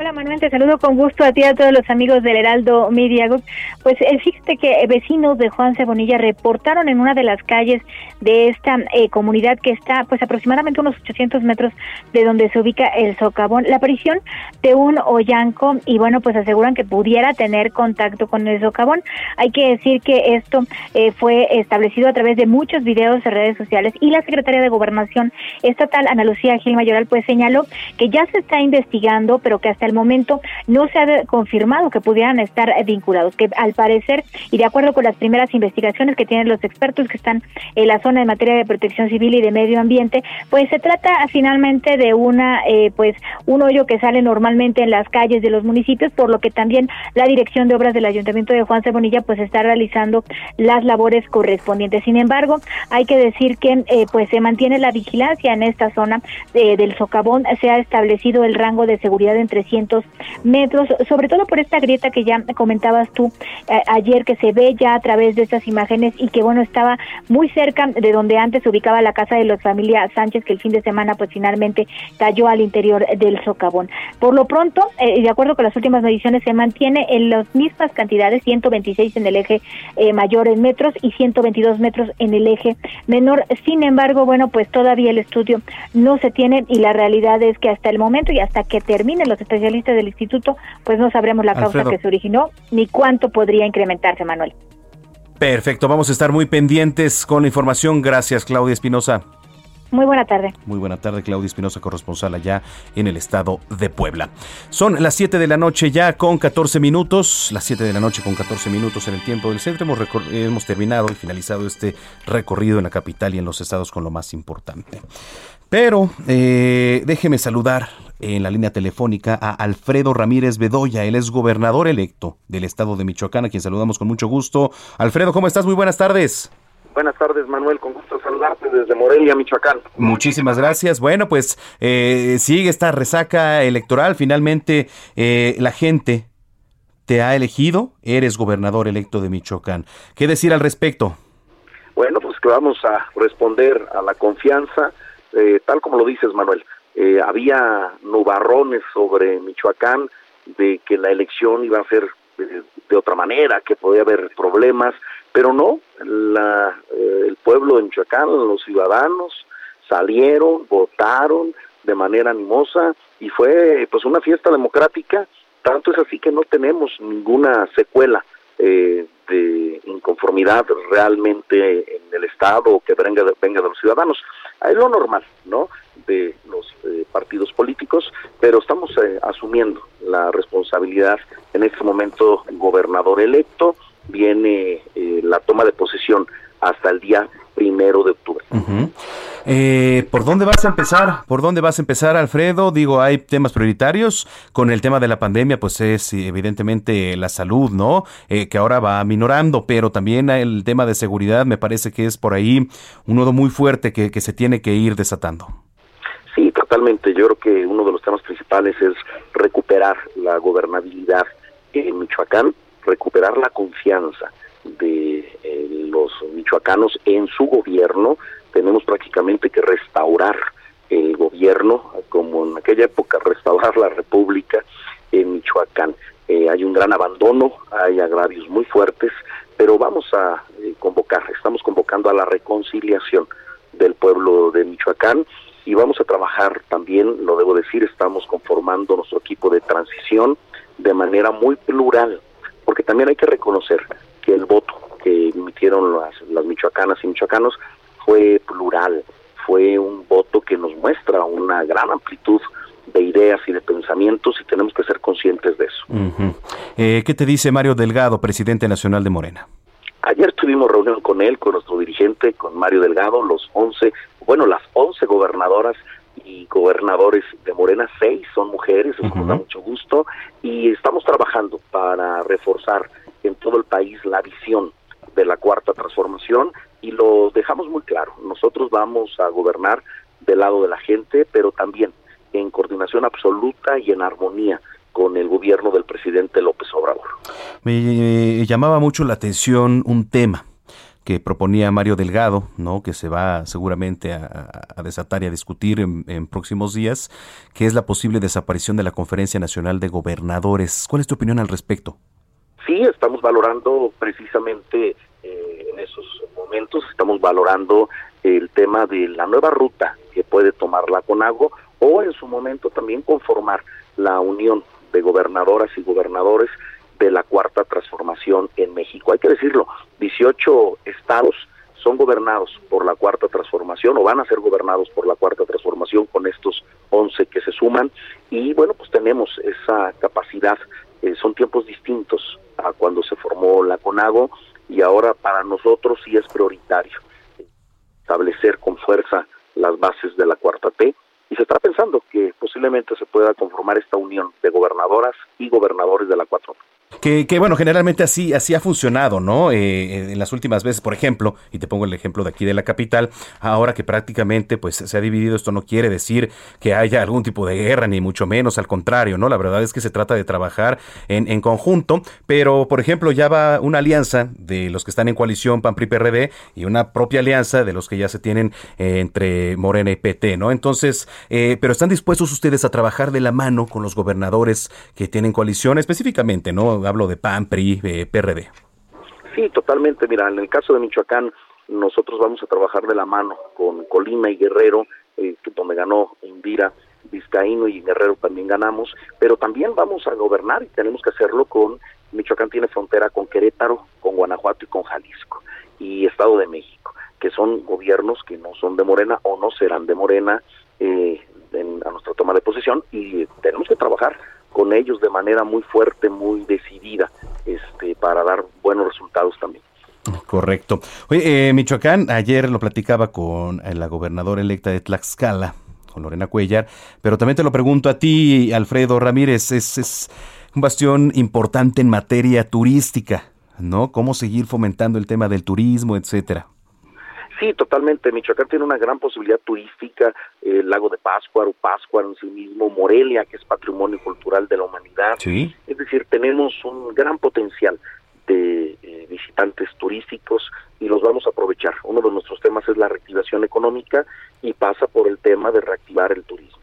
S19: Hola Manuel, te saludo con gusto a ti y a todos los amigos del Heraldo Media Group. Pues eh, fíjate que vecinos de Juan Cebonilla reportaron en una de las calles de esta eh, comunidad que está pues aproximadamente unos 800 metros de donde se ubica el socavón, la aparición de un hoyanco y bueno pues aseguran que pudiera tener contacto con el socavón. Hay que decir que esto eh, fue establecido a través de muchos videos en redes sociales y la secretaria de Gobernación Estatal, Ana Lucía Gil Mayoral, pues señaló que ya se está investigando pero que hasta el momento no se ha confirmado que pudieran estar vinculados, que al parecer y de acuerdo con las primeras investigaciones que tienen los expertos que están en la zona en materia de protección civil y de medio ambiente, pues se trata finalmente de una eh, pues un hoyo que sale normalmente en las calles de los municipios, por lo que también la Dirección de Obras del Ayuntamiento de Juan Cebonilla pues está realizando las labores correspondientes. Sin embargo, hay que decir que eh, pues se mantiene la vigilancia en esta zona eh, del socavón, se ha establecido el rango de seguridad en 300 metros, sobre todo por esta grieta que ya comentabas tú eh, ayer que se ve ya a través de estas imágenes y que bueno estaba muy cerca de donde antes se ubicaba la casa de los familia Sánchez que el fin de semana pues finalmente cayó al interior del socavón. Por lo pronto, de acuerdo con las últimas mediciones, se mantiene en las mismas cantidades, 126 en el eje mayor en metros y 122 metros en el eje menor. Sin embargo, bueno, pues todavía el estudio no se tiene y la realidad es que hasta el momento y hasta que terminen los especialistas del instituto, pues no sabremos la causa que se originó ni cuánto podría incrementarse, Manuel.
S1: Perfecto, vamos a estar muy pendientes con la información. Gracias, Claudia Espinosa.
S19: Muy buena tarde.
S1: Muy buena tarde, Claudia Espinosa, corresponsal allá en el estado de Puebla. Son las 7 de la noche ya con 14 minutos, las 7 de la noche con 14 minutos en el tiempo del centro. Hemos, hemos terminado y finalizado este recorrido en la capital y en los estados con lo más importante. Pero eh, déjeme saludar en la línea telefónica a Alfredo Ramírez Bedoya. Él es gobernador electo del estado de Michoacán, a quien saludamos con mucho gusto. Alfredo, ¿cómo estás? Muy buenas tardes.
S20: Buenas tardes, Manuel. Con gusto saludarte desde Morelia, Michoacán.
S1: Muchísimas gracias. Bueno, pues eh, sigue esta resaca electoral. Finalmente, eh, la gente te ha elegido. Eres gobernador electo de Michoacán. ¿Qué decir al respecto?
S20: Bueno, pues que vamos a responder a la confianza, eh, tal como lo dices, Manuel. había nubarrones sobre Michoacán de que la elección iba a ser de otra manera, que podía haber problemas pero no, la, eh, el pueblo de Michoacán, los ciudadanos salieron, votaron de manera animosa y fue pues una fiesta democrática, tanto es así que no tenemos ninguna secuela eh, de inconformidad realmente en el Estado o que venga de, venga de los ciudadanos. Es lo normal, ¿no? De los eh, partidos políticos, pero estamos asumiendo la responsabilidad en este momento gobernador electo, viene eh, la toma de posesión hasta el día primero de octubre.
S1: Eh, ¿Por dónde vas a empezar? ¿Por dónde vas a empezar, Alfredo? Digo, hay temas prioritarios. Con el tema de la pandemia, pues es evidentemente la salud, ¿no? Eh, que ahora va minorando, pero también el tema de seguridad me parece que es por ahí un nodo muy fuerte que, que se tiene que ir desatando.
S20: Sí, totalmente. Yo creo que uno de los temas principales es recuperar la gobernabilidad en Michoacán recuperar la confianza de eh, los michoacanos en su gobierno, tenemos prácticamente que restaurar el gobierno, como en aquella época restaurar la república en Michoacán. Eh, hay un gran abandono, hay agravios muy fuertes, pero vamos a eh, convocar, estamos convocando a la reconciliación del pueblo de Michoacán y vamos a trabajar también, lo debo decir, estamos conformando nuestro equipo de transición de manera muy plural, porque también hay que reconocer voto que emitieron las, las michoacanas y michoacanos fue plural, fue un voto que nos muestra una gran amplitud de ideas y de pensamientos y tenemos que ser conscientes de eso.
S1: Eh, ¿Qué te dice Mario Delgado, presidente nacional de Morena?
S20: Ayer tuvimos reunión con él, con nuestro dirigente, con Mario Delgado, los 11, bueno, las 11 gobernadoras y gobernadores de Morena, seis son mujeres, eso nos da mucho gusto, y estamos trabajando para reforzar en todo el país la visión de la cuarta transformación y lo dejamos muy claro, nosotros vamos a gobernar del lado de la gente, pero también en coordinación absoluta y en armonía con el gobierno del presidente López Obrador.
S1: Me llamaba mucho la atención un tema que proponía Mario Delgado, ¿no? que se va seguramente a, desatar y a discutir en, próximos días, que es la posible desaparición de la Conferencia Nacional de Gobernadores. ¿Cuál es tu opinión al respecto?
S20: Sí, estamos valorando precisamente eh, en esos momentos, estamos valorando el tema de la nueva ruta que puede tomar la CONAGO o en su momento también conformar la unión de gobernadoras y gobernadores de la cuarta transformación en México. Hay que decirlo, 18 estados son gobernados por la cuarta transformación o van a ser gobernados por la cuarta transformación con estos 11 que se suman y bueno, pues tenemos esa capacidad. Eh, son tiempos distintos a cuando se formó la CONAGO y ahora para nosotros sí es prioritario establecer con fuerza las bases de la cuarta T y se está pensando que posiblemente se pueda conformar esta unión de gobernadoras y gobernadores de la cuarta T.
S1: Que, que, bueno, generalmente así, así ha funcionado, ¿no? Eh, en las últimas veces, por ejemplo, y te pongo el ejemplo de aquí de la capital, ahora que prácticamente pues se ha dividido, esto no quiere decir que haya algún tipo de guerra, ni mucho menos, al contrario, ¿no? La verdad es que se trata de trabajar en, en conjunto, pero por ejemplo ya va una alianza de los que están en coalición PAN PRI PRD y una propia alianza de los que ya se tienen eh, entre Morena y PT, ¿no? Entonces, eh, pero están dispuestos ustedes a trabajar de la mano con los gobernadores que tienen coalición específicamente, ¿no? Hablo de PAN, PRI, eh, PRD.
S20: Sí, totalmente. Mira, en el caso de Michoacán, nosotros vamos a trabajar de la mano con Colima y Guerrero, eh, donde ganó Indira, Vizcaíno y Guerrero también ganamos, pero también vamos a gobernar y tenemos que hacerlo con, Michoacán tiene frontera con Querétaro, con Guanajuato y con Jalisco, y Estado de México, que son gobiernos que no son de Morena o no serán de Morena eh, en, a nuestra toma de posesión, y tenemos que trabajar con ellos de manera muy fuerte, muy decidida, este, para dar buenos resultados también.
S1: Correcto. Oye, eh, Michoacán, ayer lo platicaba con eh, la gobernadora electa de Tlaxcala, con Lorena Cuellar, pero también te lo pregunto a ti, Alfredo Ramírez, es, es un bastión importante en materia turística, ¿no? ¿Cómo seguir fomentando el tema del turismo, etcétera?
S20: Sí, totalmente. Michoacán tiene una gran posibilidad turística, el lago de Páscuaro, Páscuaro en sí mismo, Morelia, que es patrimonio cultural de la humanidad.
S1: Sí.
S20: Es decir, tenemos un gran potencial de eh, visitantes turísticos y los vamos a aprovechar. Uno de nuestros temas es la reactivación económica y pasa por el tema de reactivar el turismo.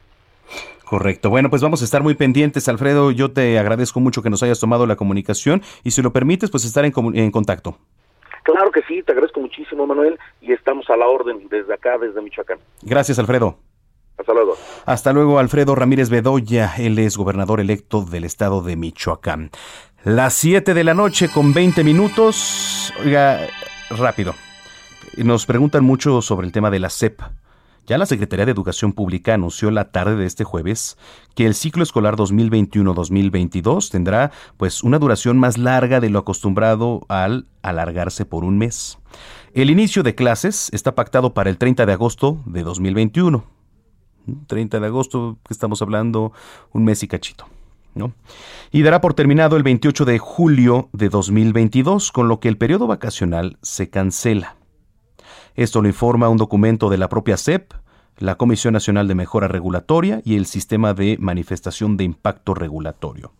S1: Correcto. Bueno, pues vamos a estar muy pendientes, Alfredo. Yo te agradezco mucho que nos hayas tomado la comunicación y si lo permites, pues estar en, en contacto.
S20: Claro que sí, te agradezco muchísimo, Manuel, y estamos a la orden desde acá, desde Michoacán.
S1: Gracias, Alfredo.
S20: Hasta luego.
S1: Hasta luego, Alfredo Ramírez Bedoya. Él es gobernador electo del estado de Michoacán. Las 7 de la noche con 20 minutos. Oiga, rápido. Nos preguntan mucho sobre el tema de la CEP. Ya la Secretaría de Educación Pública anunció la tarde de este jueves que el ciclo escolar 2021-2022 tendrá pues una duración más larga de lo acostumbrado al alargarse por un mes. El inicio de clases está pactado para el 30 de agosto de 2021. 30 de agosto, que estamos hablando, un mes y cachito. ¿no? Y dará por terminado el 28 de julio de 2022, con lo que el periodo vacacional se cancela. Esto lo informa un documento de la propia CEP, la Comisión Nacional de Mejora Regulatoria y el Sistema de Manifestación de Impacto Regulatorio.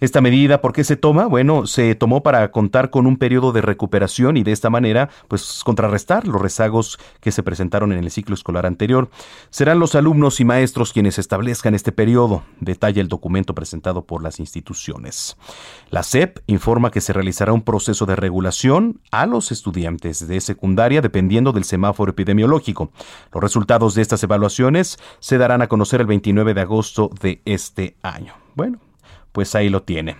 S1: Esta medida, ¿por qué se toma? Bueno, se tomó para contar con un periodo de recuperación y de esta manera, pues, contrarrestar los rezagos que se presentaron en el ciclo escolar anterior. Serán los alumnos y maestros quienes establezcan este periodo, detalla el documento presentado por las instituciones. La SEP informa que se realizará un proceso de regulación a los estudiantes de secundaria dependiendo del semáforo epidemiológico. Los resultados de estas evaluaciones se darán a conocer el 29 de agosto de este año. Bueno, pues ahí lo tiene.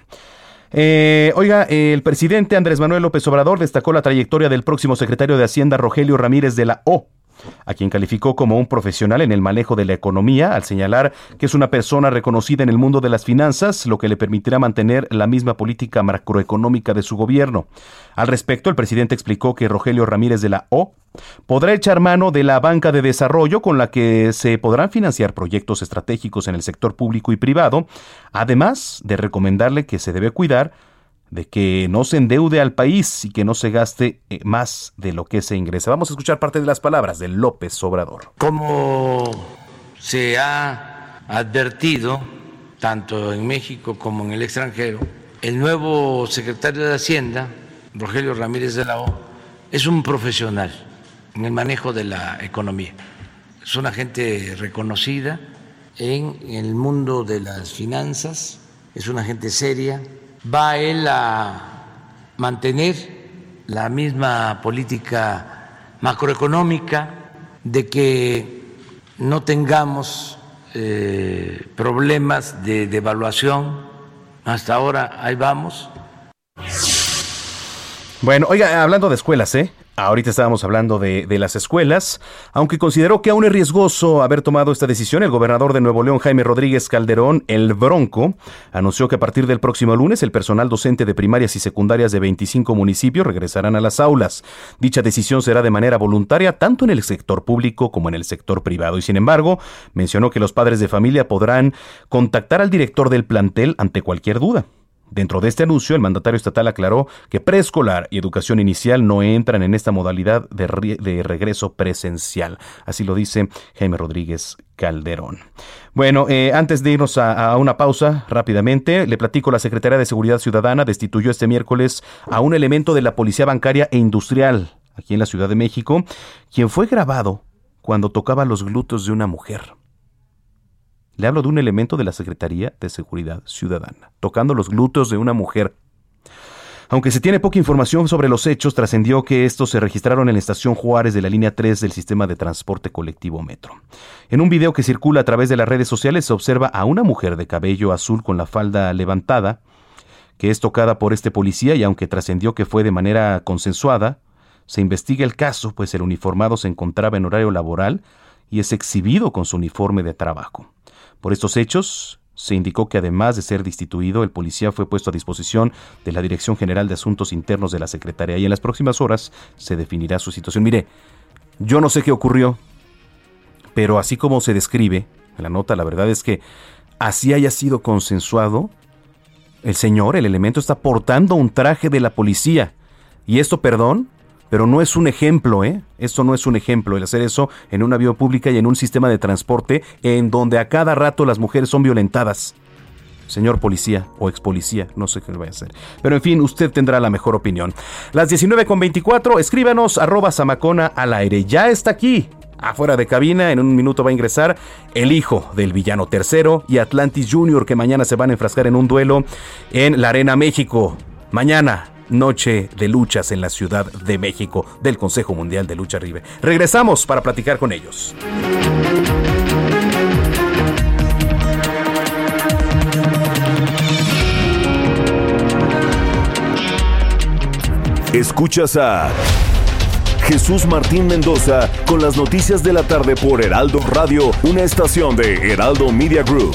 S1: Eh, oiga, el presidente Andrés Manuel López Obrador destacó la trayectoria del próximo secretario de Hacienda Rogelio Ramírez de la O, a quien calificó como un profesional en el manejo de la economía, al señalar que es una persona reconocida en el mundo de las finanzas, lo que le permitirá mantener la misma política macroeconómica de su gobierno. Al respecto, el presidente explicó que Rogelio Ramírez de la O podrá echar mano de la banca de desarrollo con la que se podrán financiar proyectos estratégicos en el sector público y privado, además de recomendarle que se debe cuidar de que no se endeude al país y que no se gaste eh, más de lo que se ingresa. Vamos a escuchar parte de las palabras de López Obrador.
S15: Como se ha advertido, tanto en México como en el extranjero, el nuevo secretario de Hacienda, Rogelio Ramírez de la O, es un profesional en el manejo de la economía. Es una gente reconocida en el mundo de las finanzas, es una gente seria, va él a mantener la misma política macroeconómica, de que no tengamos eh, problemas de devaluación. Hasta ahora ahí vamos.
S1: Bueno, oiga, hablando de escuelas, ¿eh? Ahorita estábamos hablando de, de, las escuelas, aunque consideró que aún es riesgoso haber tomado esta decisión, el gobernador de Nuevo León, Jaime Rodríguez Calderón, el Bronco, anunció que a partir del próximo lunes el personal docente de primarias y secundarias de 25 municipios regresarán a las aulas. Dicha decisión será de manera voluntaria tanto en el sector público como en el sector privado y sin embargo mencionó que los padres de familia podrán contactar al director del plantel ante cualquier duda. Dentro de este anuncio, el mandatario estatal aclaró que preescolar y educación inicial no entran en esta modalidad de, regreso presencial. Así lo dice Jaime Rodríguez Calderón. Bueno, eh, antes de irnos a, una pausa rápidamente, le platico, la Secretaría de Seguridad Ciudadana destituyó este miércoles a un elemento de la Policía Bancaria e Industrial aquí en la Ciudad de México, quien fue grabado cuando tocaba los glúteos de una mujer. Le hablo de un elemento de la Secretaría de Seguridad Ciudadana, tocando los glúteos de una mujer. Aunque se tiene poca información sobre los hechos, trascendió que estos se registraron en la estación Juárez de la línea 3 del sistema de transporte colectivo Metro. En un video que circula a través de las redes sociales se observa a una mujer de cabello azul con la falda levantada, que es tocada por este policía y aunque trascendió que fue de manera consensuada, se investiga el caso, pues el uniformado se encontraba en horario laboral y es exhibido con su uniforme de trabajo. Por estos hechos, se indicó que además de ser destituido, el policía fue puesto a disposición de la Dirección General de Asuntos Internos de la Secretaría y en las próximas horas se definirá su situación. Mire, yo no sé qué ocurrió, pero así como se describe en la nota, la verdad es que así haya sido consensuado, el señor, el elemento, está portando un traje de la policía. Y esto, perdón, pero no es un ejemplo, ¿eh? Esto no es un ejemplo, el hacer eso en una vía pública y en un sistema de transporte en donde a cada rato las mujeres son violentadas. Señor policía o ex policía, no sé qué le vaya a hacer. Pero en fin, usted tendrá la mejor opinión. Las 19.24, escríbanos arroba samacona al aire. Ya está aquí, afuera de cabina, en un minuto va a ingresar el hijo del villano tercero y Atlantis Junior que mañana se van a enfrascar en un duelo en la Arena México. Mañana Noche de Luchas en la Ciudad de México del Consejo Mundial de Lucha Libre. Regresamos para platicar con ellos.
S11: Escuchas a Jesús Martín Mendoza con las noticias de la tarde por Heraldo Radio, una estación de Heraldo Media Group.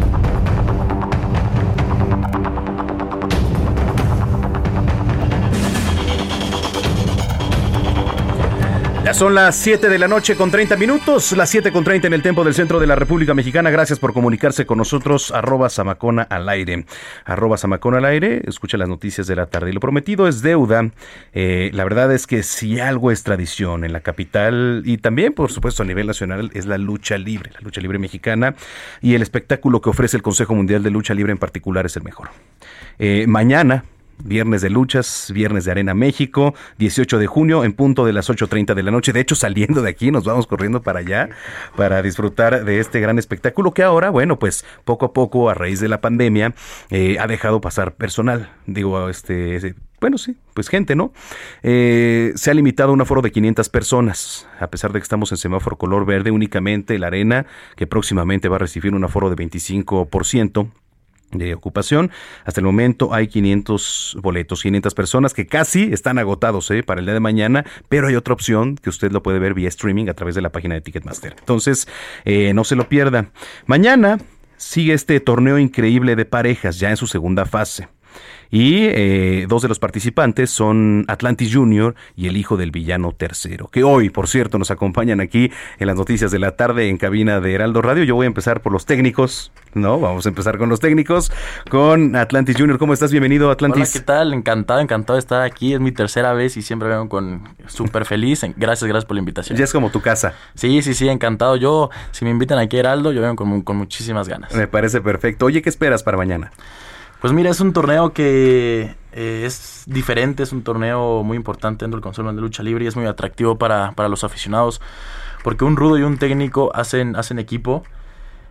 S1: Ya son las 7 de la noche con 30 minutos, las 7 con 30 en el tiempo del centro de la República Mexicana. Gracias por comunicarse con nosotros, arroba Samacona al aire. Arroba Samacona al aire, escucha las noticias de la tarde. Y lo prometido es deuda. Eh, la verdad es que si algo es tradición en la capital y también, por supuesto, a nivel nacional, es la lucha libre, la lucha libre mexicana. Y el espectáculo que ofrece el Consejo Mundial de Lucha Libre en particular es el mejor. Eh, mañana, Viernes de luchas, viernes de Arena México, 18 de junio en punto de las 8.30 de la noche. De hecho, saliendo de aquí nos vamos corriendo para allá para disfrutar de este gran espectáculo que ahora, bueno, pues poco a poco a raíz de la pandemia eh, ha dejado pasar personal. Digo, este, bueno, sí, pues gente, ¿no? Eh, se ha limitado un aforo de 500 personas, a pesar de que estamos en semáforo color verde, únicamente la arena, que próximamente va a recibir un aforo de 25% de ocupación. Hasta el momento hay 500 boletos, 500 personas que casi están agotados ¿eh? para el día de mañana, pero hay otra opción que usted lo puede ver vía streaming a través de la página de Ticketmaster. Entonces, eh, no se lo pierda. Mañana sigue este torneo increíble de parejas ya en su segunda fase. Y eh, dos de los participantes son Atlantis Junior y el hijo del villano tercero, que hoy, por cierto, nos acompañan aquí en las noticias de la tarde en cabina de Heraldo Radio. Yo voy a empezar por los técnicos, ¿no? Vamos a empezar con los técnicos, con Atlantis Junior. ¿Cómo estás? Bienvenido, Atlantis.
S21: Hola, ¿qué tal? Encantado, encantado de estar aquí. Es mi tercera vez y siempre vengo con súper feliz. Gracias, gracias por la invitación.
S1: Ya es como tu casa.
S21: Sí, sí, sí, encantado. Yo, si me invitan aquí a Heraldo, yo vengo con, con muchísimas ganas.
S1: Me parece perfecto. Oye, ¿qué esperas para mañana?
S21: Pues mira, es un torneo que eh, es diferente, es un torneo muy importante dentro del Consejo de Lucha Libre y es muy atractivo para, para, los aficionados porque un rudo y un técnico hacen, hacen equipo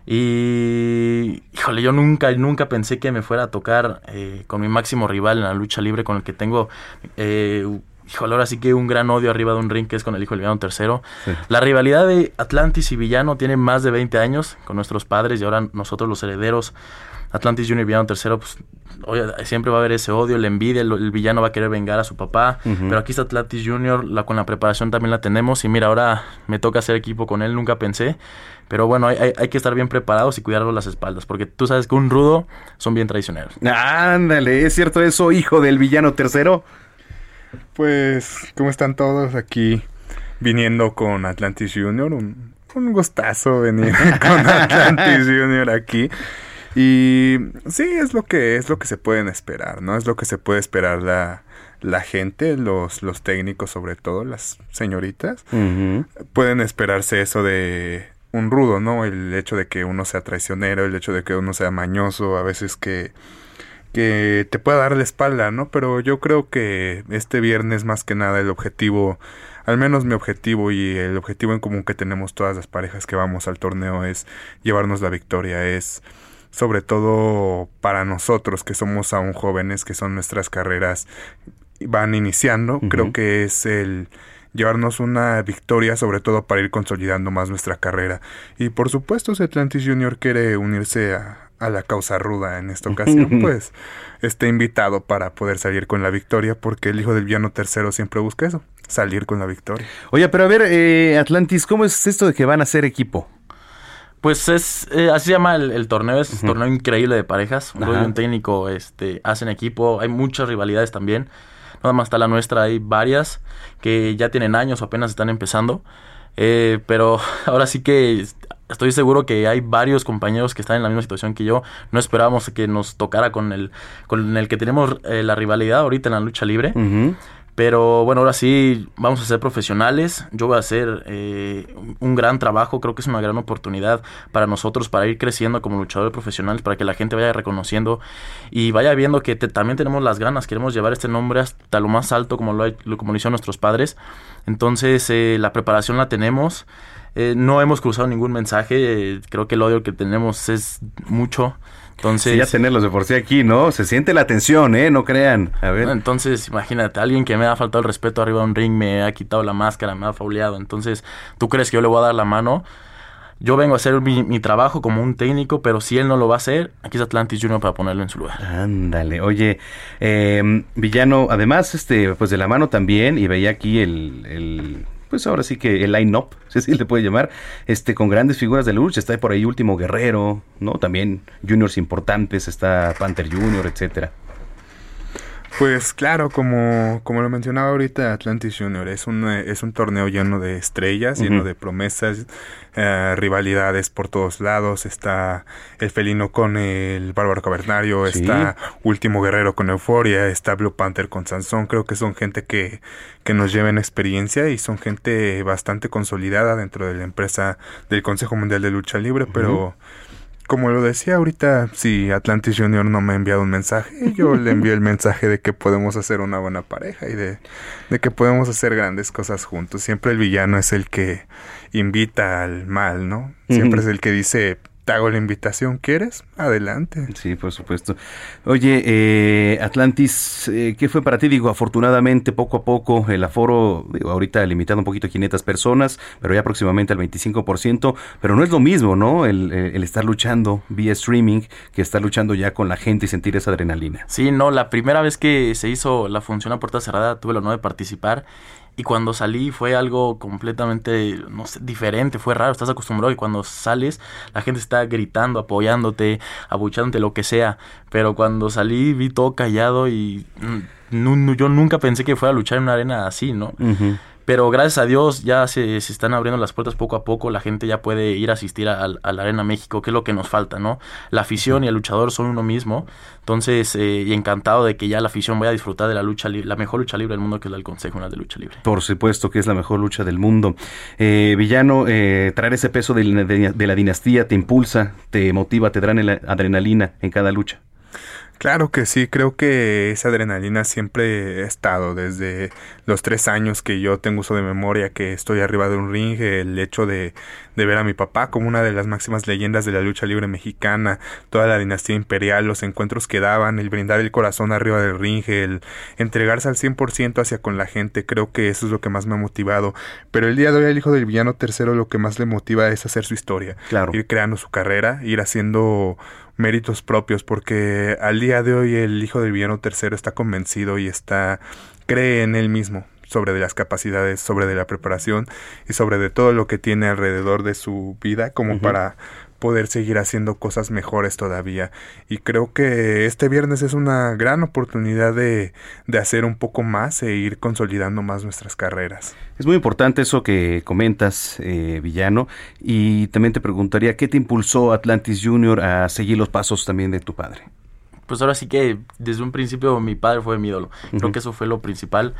S21: y híjole, yo nunca, nunca pensé que me fuera a tocar eh, con mi máximo rival en la lucha libre con el que tengo eh, híjole, ahora sí que un gran odio arriba de un ring que es con el hijo del villano tercero. La rivalidad de Atlantis y villano tiene más de 20 años con nuestros padres y ahora nosotros los herederos. Atlantis Junior y Villano tercero, pues oye, siempre va a haber ese odio, la envidia, el, el villano va a querer vengar a su papá, pero aquí está Atlantis Junior, la, con la preparación también la tenemos y mira, ahora me toca hacer equipo con él, nunca pensé, pero bueno, hay, hay- hay que estar bien preparados y cuidarlo las espaldas, porque tú sabes que un rudo son bien traicioneros.
S1: Ándale, ¿es cierto eso, hijo del villano tercero?
S22: Pues, ¿cómo están todos aquí viniendo con Atlantis Junior? Un, un gustazo venir con Atlantis Junior aquí. Y sí, es lo que es lo que se pueden esperar, ¿no? Es lo que se puede esperar la, la gente, los, los técnicos sobre todo, las señoritas. Pueden esperarse eso de un rudo, ¿no? El hecho de que uno sea traicionero, el hecho de que uno sea mañoso, a veces que que te pueda dar la espalda, ¿no? Pero yo creo que este viernes más que nada el objetivo, al menos mi objetivo y el objetivo en común que tenemos todas las parejas que vamos al torneo es llevarnos la victoria, es sobre todo para nosotros que somos aún jóvenes, que son nuestras carreras van iniciando, creo que es el llevarnos una victoria sobre todo para ir consolidando más nuestra carrera. Y por supuesto si Atlantis Junior quiere unirse a, a la causa ruda en esta ocasión, pues está invitado para poder salir con la victoria porque el hijo del villano tercero siempre busca eso, salir con la victoria.
S1: Oye, pero a ver, eh, Atlantis, ¿cómo es esto de que van a ser equipo?
S21: Pues es, eh, así se llama el, el torneo, es un torneo increíble de parejas. Un un técnico este, hacen equipo, hay muchas rivalidades también. Nada más está la nuestra, hay varias que ya tienen años o apenas están empezando. Eh, pero ahora sí que estoy seguro que hay varios compañeros que están en la misma situación que yo. No esperábamos que nos tocara con el, con el que tenemos eh, la rivalidad ahorita en la lucha libre. Pero bueno, ahora sí vamos a ser profesionales. Yo voy a hacer eh, un- gran trabajo. Creo que es una gran oportunidad para nosotros para ir creciendo como luchadores profesionales, para que la gente vaya reconociendo y vaya viendo que también tenemos las ganas. Queremos llevar este nombre hasta lo más alto como lo, lo- como lo hicieron nuestros padres. Entonces, eh, la preparación la tenemos. Eh, no hemos cruzado ningún mensaje. eh, creo que el odio que tenemos es mucho. Entonces,
S1: Sí, ya tenerlos de por sí aquí, ¿no? Se siente la tensión, ¿eh? No crean. A ver.
S21: entonces, imagínate, alguien que me ha faltado el respeto arriba de un ring, me ha quitado la máscara, me ha fauleado. Entonces, ¿tú crees que yo le voy a dar la mano? Yo vengo a hacer mi, mi trabajo como un técnico, pero si él no lo va a hacer, aquí es Atlantis Junior para ponerlo en su lugar.
S1: Ándale, oye, eh, Villano, además, este, pues de la mano también, y veía aquí el, el, pues ahora sí que el line-up, si así le puede llamar, este, con grandes figuras de la lucha, está por ahí Último Guerrero, ¿no? También juniors importantes, está Panther Junior, etcétera.
S22: Pues claro, como, como lo mencionaba ahorita Atlantis Junior, es un, eh, es un torneo lleno de estrellas, lleno de promesas, eh, rivalidades por todos lados. Está el felino con el bárbaro cavernario,
S1: Sí.
S22: está Último Guerrero con Euforia, está Blue Panther con Sansón. Creo que son gente que, que nos lleven experiencia y son gente bastante consolidada dentro de la empresa del Consejo Mundial de Lucha Libre, pero... Como lo decía ahorita, si Atlantis Junior no me ha enviado un mensaje, yo le envío el mensaje de que podemos hacer una buena pareja y de, de que podemos hacer grandes cosas juntos. Siempre el villano es el que invita al mal, ¿no? Siempre es el que dice, te hago la invitación, ¿quieres? Adelante.
S1: Sí, por supuesto. Oye, eh, Atlantis, eh, ¿qué fue para ti? Digo, afortunadamente, poco a poco, el aforo, digo, ahorita limitado un poquito a 500 personas, pero ya próximamente al 25%, pero no es lo mismo, ¿no? El, el- el estar luchando vía streaming que estar luchando ya con la gente y sentir esa adrenalina.
S21: Sí, no, la primera vez que se hizo la función a puerta cerrada tuve el honor de participar y cuando salí fue algo completamente, no sé, diferente, fue raro, estás acostumbrado y cuando sales la gente está gritando, apoyándote, abuchándote, lo que sea, pero cuando salí vi todo callado y yo nunca pensé que fuera a luchar en una arena así, ¿no? Pero gracias a Dios ya se, se están abriendo las puertas poco a poco, la gente ya puede ir a asistir a, a la Arena México, que es lo que nos falta, ¿no? La afición y el luchador son uno mismo, entonces, eh, y encantado de que ya la afición vaya a disfrutar de la lucha la mejor lucha libre del mundo que es la del Consejo Nacional de Lucha Libre.
S1: Por supuesto que es la mejor lucha del mundo. Eh, Villano, eh, traer ese peso de, la- de- de la dinastía te impulsa, te motiva, te da adrenalina en cada lucha.
S22: Claro que sí, creo que esa adrenalina siempre ha estado desde los tres años que yo tengo uso de memoria, que estoy arriba de un ring, el hecho de, de ver a mi papá como una de las máximas leyendas de la lucha libre mexicana, toda la dinastía imperial, los encuentros que daban, el brindar el corazón arriba del ring, el entregarse al 100% hacia con la gente, creo que eso es lo que más me ha motivado. Pero el día de hoy al hijo del villano tercero lo que más le motiva es hacer su historia,
S1: claro.
S22: ir creando su carrera, ir haciendo méritos propios, porque al día de hoy el hijo del villano tercero está convencido y está cree en él mismo sobre de las capacidades, sobre de la preparación y sobre de todo lo que tiene alrededor de su vida como para poder seguir haciendo cosas mejores todavía. Y creo que este viernes es una gran oportunidad de, de hacer un poco más e ir consolidando más nuestras carreras.
S1: Es muy importante eso que comentas, eh, Villano, y también te preguntaría, ¿qué te impulsó Atlantis Junior a seguir los pasos también de tu padre?
S21: Pues ahora sí que desde un principio mi padre fue mi ídolo. Creo que eso fue lo principal.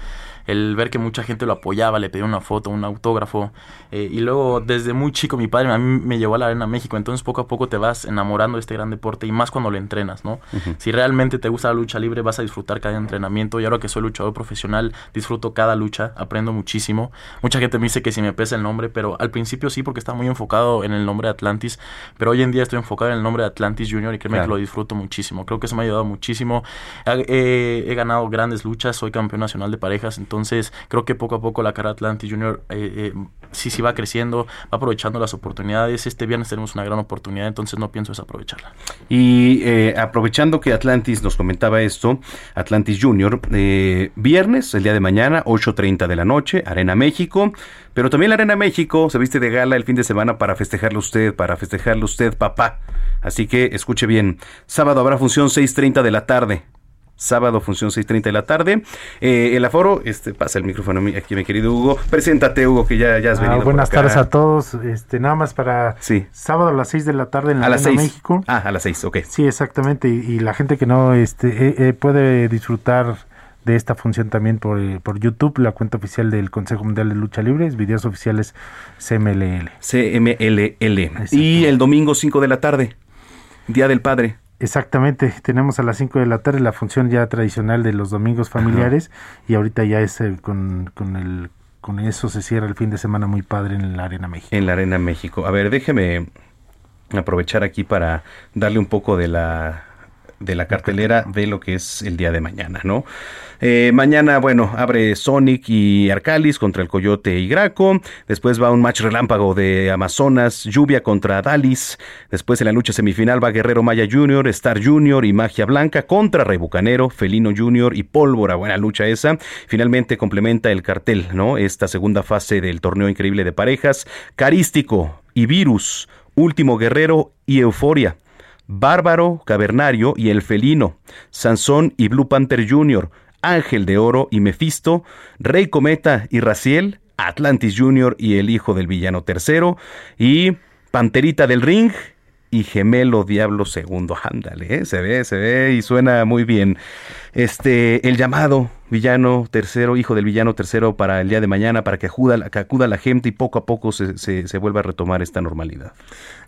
S21: El ver que mucha gente lo apoyaba, le pedía una foto, un autógrafo. eh, y luego desde muy chico mi padre a mí me llevó a la Arena México. Entonces poco a poco te vas enamorando de este gran deporte y más cuando lo entrenas, ¿no? Si realmente te gusta la lucha libre vas a disfrutar cada entrenamiento. Y ahora que soy luchador profesional disfruto cada lucha, aprendo muchísimo. Mucha gente me dice que si me pesa el nombre, pero al principio sí porque estaba muy enfocado en el nombre de Atlantis. Pero hoy en día estoy enfocado en el nombre de Atlantis Junior y créeme
S1: Claro.
S21: que lo disfruto muchísimo. Creo que eso me ha ayudado muchísimo. He, he- he ganado grandes luchas, soy campeón nacional de parejas, entonces creo que poco a poco la cara Atlantis Junior eh, eh, sí, sí va creciendo, va aprovechando las oportunidades. Este viernes tenemos una gran oportunidad, entonces no pienso desaprovecharla.
S1: Y eh, aprovechando que Atlantis nos comentaba esto, Atlantis Junior, eh, viernes, el día de mañana, 8.30 de la noche, Arena México, pero también la Arena México se viste de gala el fin de semana para festejarle usted, para festejarle usted, papá. Así que escuche bien, sábado habrá función 6.30 de la tarde. Sábado, función 6.30 de la tarde. Eh, el aforo, este, pasa el micrófono aquí, mi querido Hugo. Preséntate, Hugo, que ya, ya has
S23: Ah,
S1: venido. por
S23: buenas
S1: acá.
S23: tardes a todos. Este, nada más para
S1: Sí.
S23: sábado a las 6 de la tarde en la
S1: A las
S23: Arena
S1: 6.
S23: México.
S1: Ah, a las 6, ok.
S23: Sí, exactamente. Y, y la gente que no este, eh, eh, puede disfrutar de esta función también por, eh, por YouTube, la cuenta oficial del Consejo Mundial de Lucha Libre, videos oficiales CMLL.
S1: CMLL. Y el domingo 5 de la tarde, Día del Padre.
S23: Exactamente, tenemos a las 5 de la tarde la función ya tradicional de los domingos familiares y ahorita ya es eh, con, con el con eso se cierra el fin de semana muy padre en la Arena México.
S1: En la Arena México. A ver, déjeme aprovechar aquí para darle un poco de la de la cartelera de lo que es el día de mañana, ¿no? Eh, mañana, bueno, abre Sonic y Arcalis contra el Coyote y Graco. Después va un match relámpago de Amazonas, Lluvia contra Dalis. Después en la lucha semifinal va Guerrero Maya Jr., Star Jr. y Magia Blanca contra Rey Bucanero, Felino Jr. y Pólvora. Buena lucha esa. Finalmente complementa el cartel, ¿no? Esta segunda fase del torneo increíble de parejas. Carístico y Virus, Último Guerrero y Euforia. Bárbaro, Cavernario y El Felino, Sansón y Blue Panther Jr., Ángel de Oro y Mefisto, Rey Cometa y Raciel, Atlantis Jr. y El Hijo del Villano Tercero, y Panterita del Ring y Gemelo Diablo Segundo. Ándale, ¿eh? se ve, se ve y suena muy bien. Este, el llamado villano tercero, hijo del villano tercero para el día de mañana, para que acuda, acuda la gente y poco a poco se, se vuelva a retomar esta normalidad.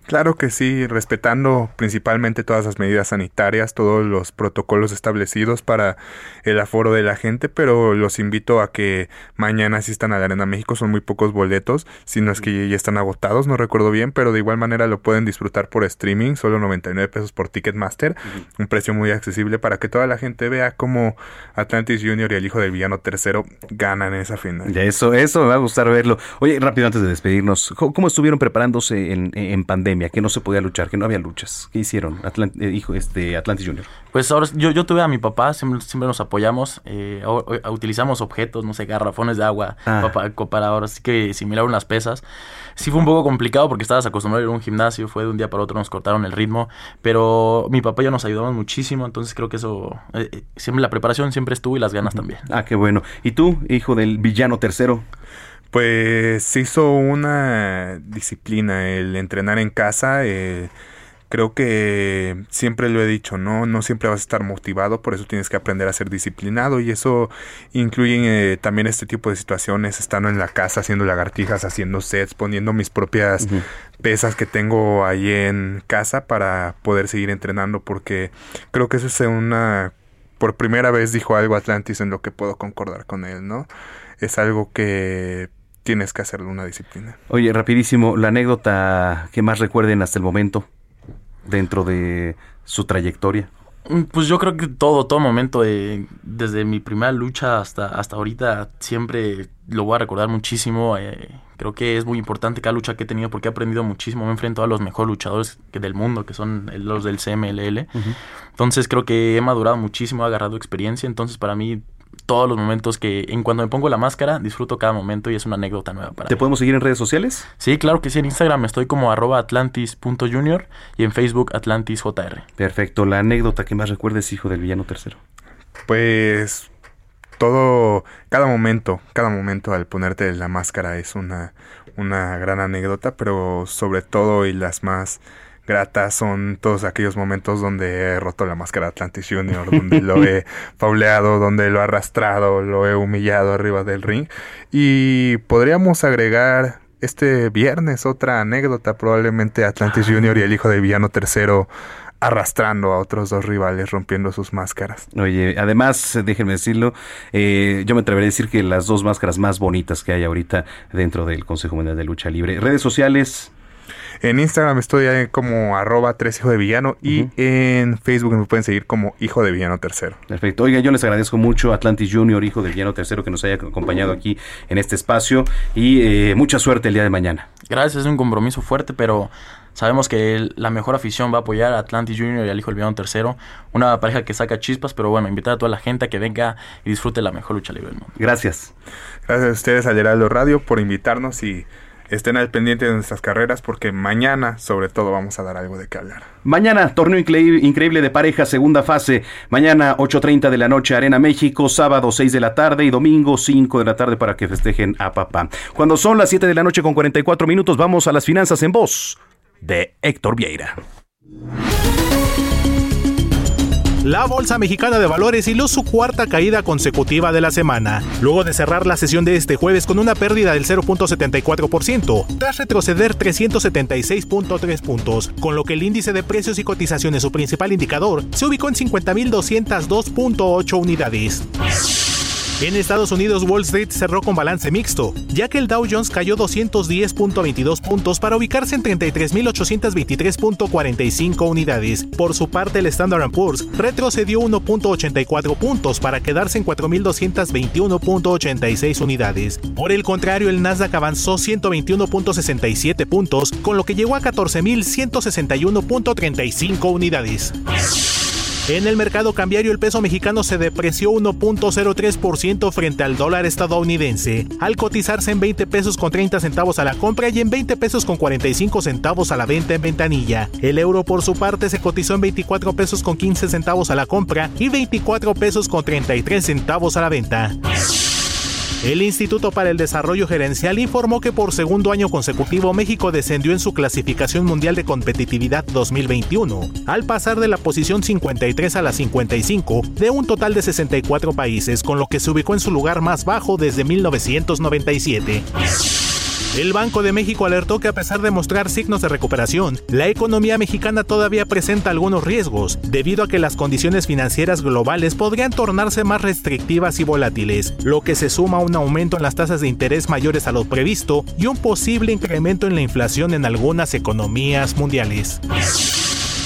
S22: Claro que sí, respetando principalmente todas las medidas sanitarias, todos los protocolos establecidos para el aforo de la gente, pero los invito a que mañana asistan a la Arena México, son muy pocos boletos, si no es que ya están agotados, no recuerdo bien, pero de igual manera lo pueden disfrutar por streaming, solo 99 pesos por Ticketmaster, un precio muy accesible para que toda la gente vea cómo Atlantis Junior y el hijo del villano tercero ganan esa final.
S1: Ya eso, eso me va a gustar verlo. Oye, rápido antes de despedirnos, ¿cómo, cómo estuvieron preparándose en, en pandemia? Que no se podía luchar, que no había luchas. ¿Qué hicieron? Atlant eh, hijo, este, Atlantis Junior.
S21: Pues ahora yo, yo tuve a mi papá, siempre, siempre nos apoyamos, eh, o- o- utilizamos objetos, no sé, garrafones de agua
S1: Ah.
S21: para, para ahora sí que similar unas pesas. Sí fue un poco complicado porque estabas acostumbrado a ir a un gimnasio, fue de un día para otro, nos cortaron el ritmo, pero mi papá y yo nos ayudamos muchísimo, entonces creo que eso, eh, eh, siempre la preparación siempre estuvo y las ganas también.
S1: Ah, qué bueno. ¿Y tú, hijo del villano tercero?
S22: Pues se hizo una disciplina el entrenar en casa, eh, creo que siempre lo he dicho, ¿no? No siempre vas a estar motivado, por eso tienes que aprender a ser disciplinado y eso incluye eh, también este tipo de situaciones, estando en la casa haciendo lagartijas, haciendo sets, poniendo mis propias pesas que tengo ahí en casa para poder seguir entrenando porque creo que eso es una por primera vez dijo algo Atlantis en lo que puedo concordar con él, ¿no? Es algo que tienes que hacerlo una disciplina.
S1: Oye, rapidísimo, la anécdota que más recuerden hasta el momento dentro de su trayectoria.
S21: Mm, pues yo creo que todo, todo momento, desde mi primera lucha hasta, hasta ahorita, siempre lo voy a recordar muchísimo. Eh, creo que es muy importante cada lucha que he tenido porque he aprendido muchísimo. Me he enfrentado a los mejores luchadores que del mundo, que son los del CMLL. Entonces creo que he madurado muchísimo, he agarrado experiencia. Entonces para mí todos los momentos que en cuando me pongo la máscara disfruto cada momento y es una anécdota nueva para
S1: ¿Te podemos seguir en redes sociales?
S21: Sí, claro que sí, en Instagram estoy como arroba atlantis.junior y en Facebook atlantisjr.
S1: Perfecto, la anécdota que más recuerdes, hijo del villano tercero.
S22: Pues todo, cada momento, cada momento al ponerte la máscara es una, una gran anécdota, pero sobre todo y las más gratas son todos aquellos momentos donde he roto la máscara de Atlantis Junior, donde lo he fauleado, donde lo he arrastrado, lo he humillado arriba del ring. Y podríamos agregar este viernes otra anécdota, probablemente Atlantis Junior y el hijo de villano tercero arrastrando a otros dos rivales, rompiendo sus máscaras.
S1: Oye, además, déjenme decirlo, eh, yo me atrevería a decir que las dos máscaras más bonitas que hay ahorita dentro del Consejo Mundial de Lucha Libre. Redes sociales,
S22: en Instagram estoy como arroba tres hijo de villano y en Facebook me pueden seguir como hijo de villano tercero.
S1: Perfecto. Oiga, yo les agradezco mucho Atlantis Junior, hijo de villano tercero, que nos haya acompañado aquí en este espacio y eh, mucha suerte el día de mañana.
S21: Gracias, es un compromiso fuerte, pero sabemos que la mejor afición va a apoyar a Atlantis Junior y al hijo del villano tercero, una pareja que saca chispas, pero bueno, invitar a toda la gente a que venga y disfrute la mejor lucha libre del mundo.
S1: Gracias.
S22: Gracias a ustedes, al Heraldo Radio, por invitarnos y estén al pendiente de nuestras carreras porque mañana sobre todo vamos a dar algo de qué hablar.
S1: Mañana, torneo increíble de pareja, segunda fase. Mañana 8.30 de la noche, Arena México, sábado 6 de la tarde y domingo 5 de la tarde para que festejen a papá. Cuando son las 7 de la noche con 44 minutos, vamos a las finanzas en voz de Héctor Vieira.
S24: La Bolsa Mexicana de Valores hiló su cuarta caída consecutiva de la semana, luego de cerrar la sesión de este jueves con una pérdida del 0.74%, tras retroceder 376.3 puntos, con lo que el índice de precios y cotizaciones, su principal indicador, se ubicó en 50.202.8 unidades. En Estados Unidos, Wall Street cerró con balance mixto, ya que el Dow Jones cayó 210.22 puntos para ubicarse en 33.823.45 unidades. Por su parte, el Standard Poor's retrocedió 1.84 puntos para quedarse en 4.221.86 unidades. Por el contrario, el Nasdaq avanzó 121.67 puntos, con lo que llegó a 14.161.35 unidades. En el mercado cambiario el peso mexicano se depreció 1.03% frente al dólar estadounidense, al cotizarse en 20 pesos con 30 centavos a la compra y en 20 pesos con 45 centavos a la venta en ventanilla. El euro por su parte se cotizó en 24 pesos con 15 centavos a la compra y 24 pesos con 33 centavos a la venta. El Instituto para el Desarrollo Gerencial informó que por segundo año consecutivo México descendió en su clasificación mundial de competitividad 2021, al pasar de la posición 53 a la 55 de un total de 64 países, con lo que se ubicó en su lugar más bajo desde 1997. El Banco de México alertó que a pesar de mostrar signos de recuperación, la economía mexicana todavía presenta algunos riesgos, debido a que las condiciones financieras globales podrían tornarse más restrictivas y volátiles, lo que se suma a un aumento en las tasas de interés mayores a lo previsto y un posible incremento en la inflación en algunas economías mundiales.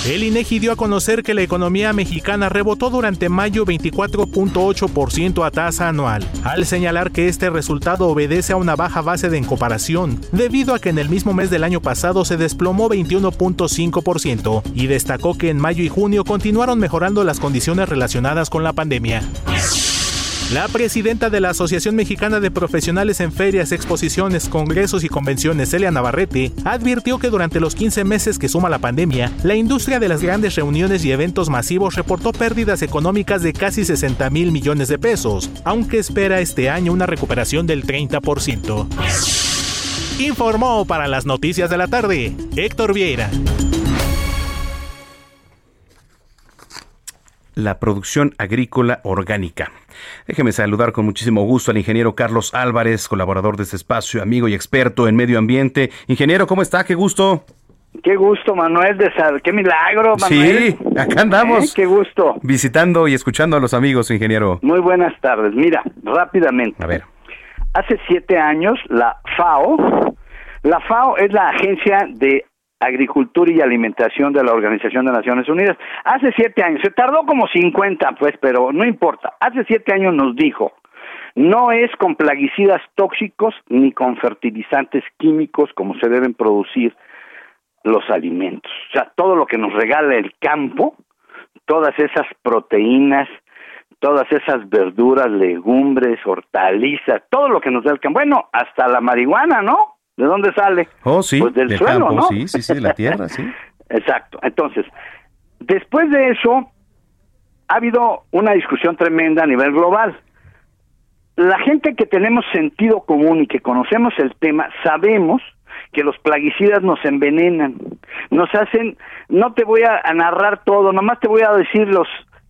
S24: El INEGI dio a conocer que la economía mexicana rebotó durante mayo 24.8% a tasa anual, al señalar que este resultado obedece a una baja base de comparación, debido a que en el mismo mes del año pasado se desplomó 21.5%, y destacó que en mayo y junio continuaron mejorando las condiciones relacionadas con la pandemia. La presidenta de la Asociación Mexicana de Profesionales en Ferias, Exposiciones, Congresos y Convenciones, Celia Navarrete, advirtió que durante los 15 meses que suma la pandemia, la industria de las grandes reuniones y eventos masivos reportó pérdidas económicas de casi 60 mil millones de pesos, aunque espera este año una recuperación del 30%. Informó para las noticias de la tarde Héctor Vieira.
S1: la producción agrícola orgánica. Déjeme saludar con muchísimo gusto al ingeniero Carlos Álvarez, colaborador de este espacio, amigo y experto en medio ambiente. Ingeniero, ¿cómo está? Qué gusto.
S25: Qué gusto, Manuel, de saber, qué milagro, Manuel.
S1: Sí, acá andamos.
S25: ¿Eh? Qué gusto.
S1: Visitando y escuchando a los amigos, ingeniero.
S25: Muy buenas tardes. Mira, rápidamente.
S1: A ver.
S25: Hace siete años, la FAO, la FAO es la Agencia de Agricultura y Alimentación de la Organización de Naciones Unidas. Hace siete años, se tardó como 50, pues, pero no importa. Hace siete años nos dijo, no es con plaguicidas tóxicos ni con fertilizantes químicos como se deben producir los alimentos. O sea, todo lo que nos regala el campo, todas esas proteínas, todas esas verduras, legumbres, hortalizas, todo lo que nos da el campo. Bueno, hasta la marihuana, ¿no? ¿De dónde sale?
S1: Oh, sí.
S25: Pues del, suelo,
S1: campo,
S25: ¿no?
S1: Sí, sí, sí, de la tierra, sí.
S25: Exacto. Entonces, después de eso, ha habido una discusión tremenda a nivel global. La gente que tenemos sentido común y que conocemos el tema, sabemos que los plaguicidas nos envenenan, nos hacen, no te voy a, a narrar todo, nomás te voy a decir los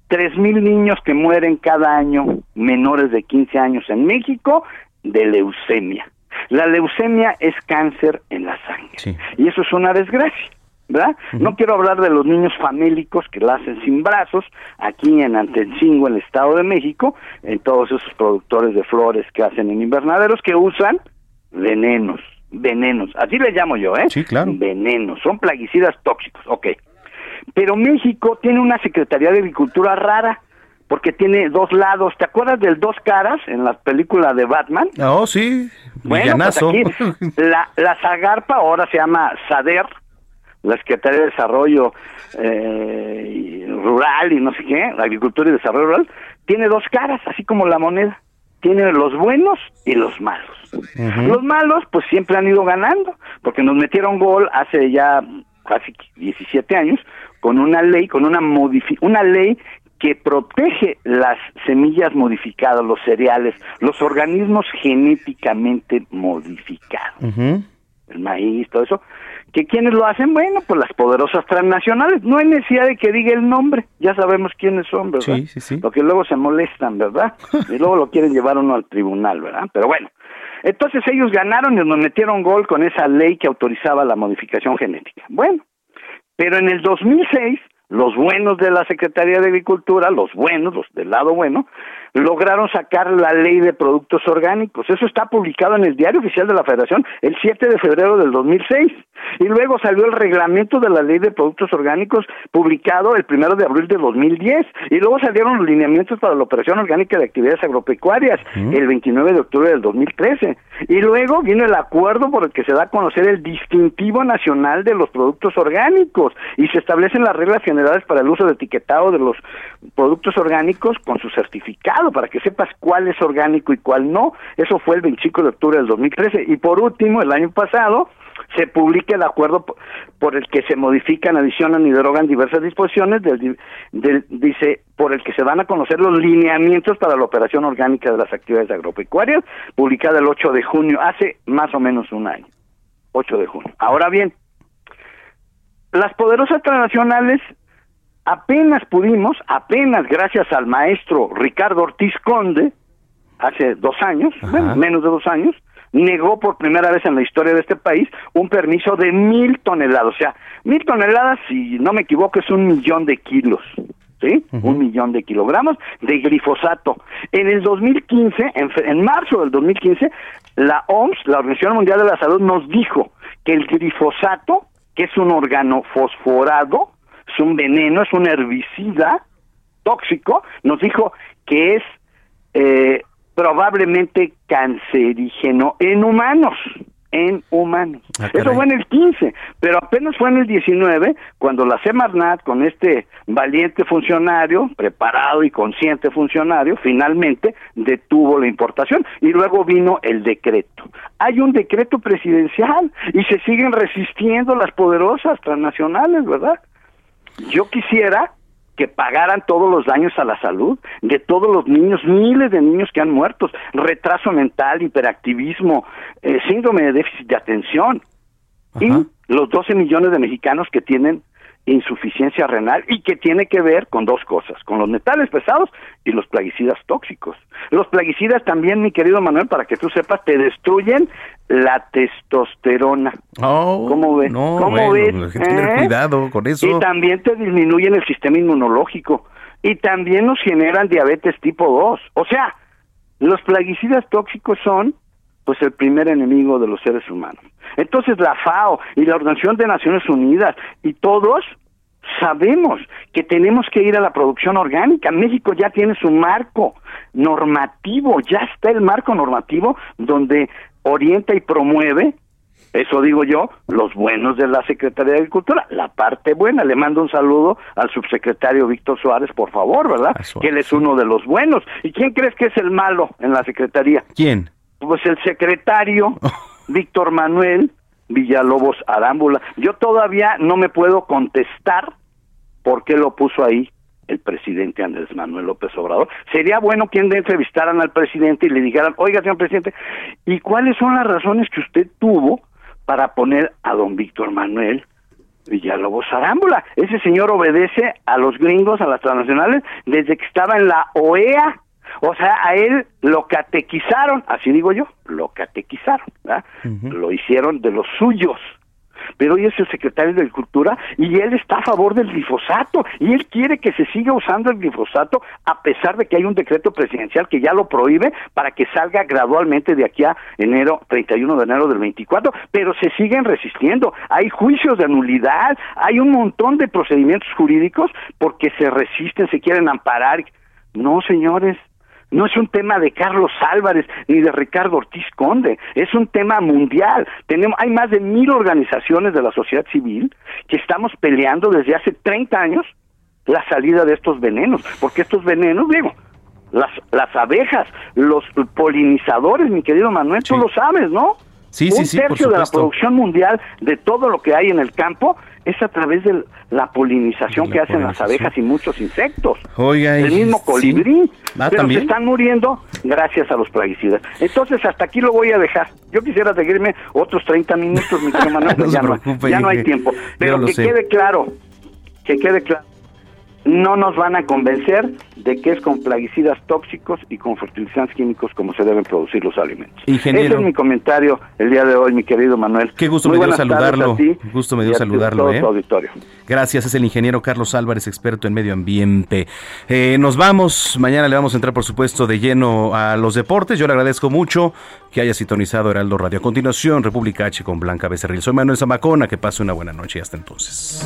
S25: tres mil niños que mueren cada año menores de 15 años en México de leucemia. La leucemia es cáncer en la sangre y eso es una desgracia. ¿verdad? No quiero hablar de los niños famélicos que la hacen sin brazos, aquí en Antencingo, en el Estado de México, en todos esos productores de flores que hacen en invernaderos que usan venenos, venenos, así les llamo yo, ¿eh?
S1: Sí, claro.
S25: Venenos, son plaguicidas tóxicos, ok. Pero México tiene una Secretaría de Agricultura rara, porque tiene dos lados. ¿Te acuerdas del dos caras en la película de Batman?
S1: Oh, sí.
S25: Bueno, pues aquí la, la Zagarpa ahora se llama SADER, la Secretaría de Desarrollo eh, Rural y no sé qué, Agricultura y Desarrollo Rural, tiene dos caras, así como la moneda. Tiene los buenos y los malos. Los malos, pues siempre han ido ganando, porque nos metieron gol hace ya casi 17 años con una ley, con una modifi una ley que protege las semillas modificadas, los cereales, los organismos genéticamente modificados, el maíz, todo eso, que quienes lo hacen, bueno, pues las poderosas transnacionales, no hay necesidad de que diga el nombre, ya sabemos quiénes son, ¿verdad?
S1: Sí, sí, sí.
S25: Porque luego se molestan, ¿verdad? Y luego lo quieren llevar uno al tribunal, ¿verdad? Pero bueno, entonces ellos ganaron y nos metieron gol con esa ley que autorizaba la modificación genética. Bueno, pero en el 2006, los buenos de la Secretaría de Agricultura, los buenos, los del lado bueno, lograron sacar la ley de productos orgánicos. Eso está publicado en el Diario Oficial de la Federación el 7 de febrero del 2006. Y luego salió el reglamento de la ley de productos orgánicos publicado el 1 de abril de 2010. Y luego salieron los lineamientos para la operación orgánica de actividades agropecuarias el 29 de octubre del 2013. Y luego vino el acuerdo por el que se da a conocer el distintivo nacional de los productos orgánicos y se establecen las reglas generales para el uso de etiquetado de los productos orgánicos con su certificado para que sepas cuál es orgánico y cuál no. Eso fue el 25 de octubre del 2013. Y por último, el año pasado, se publica el acuerdo por, el que se modifican, adicionan y derogan diversas disposiciones, del, del- dice, por el que se van a conocer los lineamientos para la operación orgánica de las actividades agropecuarias, publicada el 8 de junio, hace más o menos un año, 8 de junio. Ahora bien, las poderosas transnacionales apenas pudimos, apenas gracias al maestro Ricardo Ortiz Conde, hace dos años, bueno, menos de dos años, negó por primera vez en la historia de este país un permiso de mil toneladas. O sea, mil toneladas, si no me equivoco, es un millón de kilos. ¿Sí? Un millón de kilogramos de glifosato. En el 2015, en, en marzo del 2015, la OMS, la Organización Mundial de la Salud, nos dijo que el glifosato, que es un órgano fosforado, es un veneno, es un herbicida tóxico, nos dijo que es eh, probablemente cancerígeno en humanos, en humanos.
S1: Ah.
S25: Eso fue en el 15, pero apenas fue en el 19 cuando la Semarnat con este valiente funcionario, preparado y consciente funcionario, finalmente detuvo la importación y luego vino el decreto. Hay un decreto presidencial y se siguen resistiendo las poderosas transnacionales, ¿verdad? Yo quisiera que pagaran todos los daños a la salud de todos los niños, miles de niños que han muerto, retraso mental, hiperactivismo, eh, síndrome de déficit de atención. Y los 12 millones de mexicanos que tienen insuficiencia renal y que tiene que ver con dos cosas, con los metales pesados y los plaguicidas tóxicos. Los plaguicidas también, mi querido Manuel, para que tú sepas, te destruyen la testosterona.
S1: Oh,
S25: ¿Cómo ves?
S1: No,
S25: ¿Cómo
S1: bueno,
S25: ves?
S1: hay que tener
S25: ¿Eh?
S1: cuidado con eso.
S25: Y también te disminuyen el sistema inmunológico. Y también nos generan diabetes tipo 2. O sea, los plaguicidas tóxicos son pues el primer enemigo de los seres humanos. Entonces la FAO y la Organización de Naciones Unidas y todos sabemos que tenemos que ir a la producción orgánica. México ya tiene su marco normativo, ya está el marco normativo donde orienta y promueve, eso digo yo, los buenos de la Secretaría de Agricultura, la parte buena. Le mando un saludo al subsecretario Víctor Suárez, por favor, ¿verdad? Que él es uno de los buenos. ¿Y quién crees que es el malo en la Secretaría?
S1: ¿Quién?
S25: Pues el secretario Víctor Manuel Villalobos Arámbula. Yo todavía no me puedo contestar por qué lo puso ahí el presidente Andrés Manuel López Obrador. Sería bueno que entrevistaran al presidente y le dijeran, oiga, señor presidente, ¿y cuáles son las razones que usted tuvo para poner a don Víctor Manuel Villalobos Arámbula? Ese señor obedece a los gringos, a las transnacionales, desde que estaba en la OEA. O sea, a él lo catequizaron, así digo yo, lo catequizaron, ¿verdad? lo hicieron de los suyos. Pero hoy es el secretario de Agricultura y él está a favor del glifosato y él quiere que se siga usando el glifosato a pesar de que hay un decreto presidencial que ya lo prohíbe para que salga gradualmente de aquí a enero 31 de enero del 24, pero se siguen resistiendo. Hay juicios de nulidad, hay un montón de procedimientos jurídicos porque se resisten, se quieren amparar. No, señores, no es un tema de Carlos Álvarez ni de Ricardo Ortiz Conde, es un tema mundial. Tenemos, hay más de mil organizaciones de la sociedad civil que estamos peleando desde hace 30 años la salida de estos venenos, porque estos venenos, digo, las, las abejas, los polinizadores, mi querido Manuel, tú lo sabes, ¿no?
S1: Sí,
S25: un
S1: sí, sí, por
S25: tercio de la producción mundial de todo lo que hay en el campo es a través de la polinización que hacen las abejas y muchos insectos.
S1: Oiga,
S25: el mismo colibrí.
S1: Ah,
S25: pero
S1: ¿también?
S25: se están muriendo gracias a los plaguicidas. Entonces, hasta aquí lo voy a dejar. Yo quisiera seguirme otros 30 minutos, mi
S1: No
S25: ya, no, ya no hay tiempo. Pero que quede claro, que quede claro, no nos van a convencer de que es con plaguicidas tóxicos y con fertilizantes químicos como se deben producir los alimentos.
S1: Ingeniero.
S25: Ese es mi comentario el día de hoy, mi querido Manuel.
S1: Qué gusto
S25: Muy
S1: me dio saludarlo.
S25: ti
S1: Gusto me dio saludarlo, ¿eh?
S25: auditorio.
S1: Gracias, es el ingeniero Carlos Álvarez, experto en medio ambiente. Eh, nos vamos, mañana le vamos a entrar por supuesto de lleno a los deportes. Yo le agradezco mucho que haya sintonizado Heraldo Radio. A continuación, República H con Blanca Becerril. Soy Manuel Zamacona, que pase una buena noche y hasta entonces.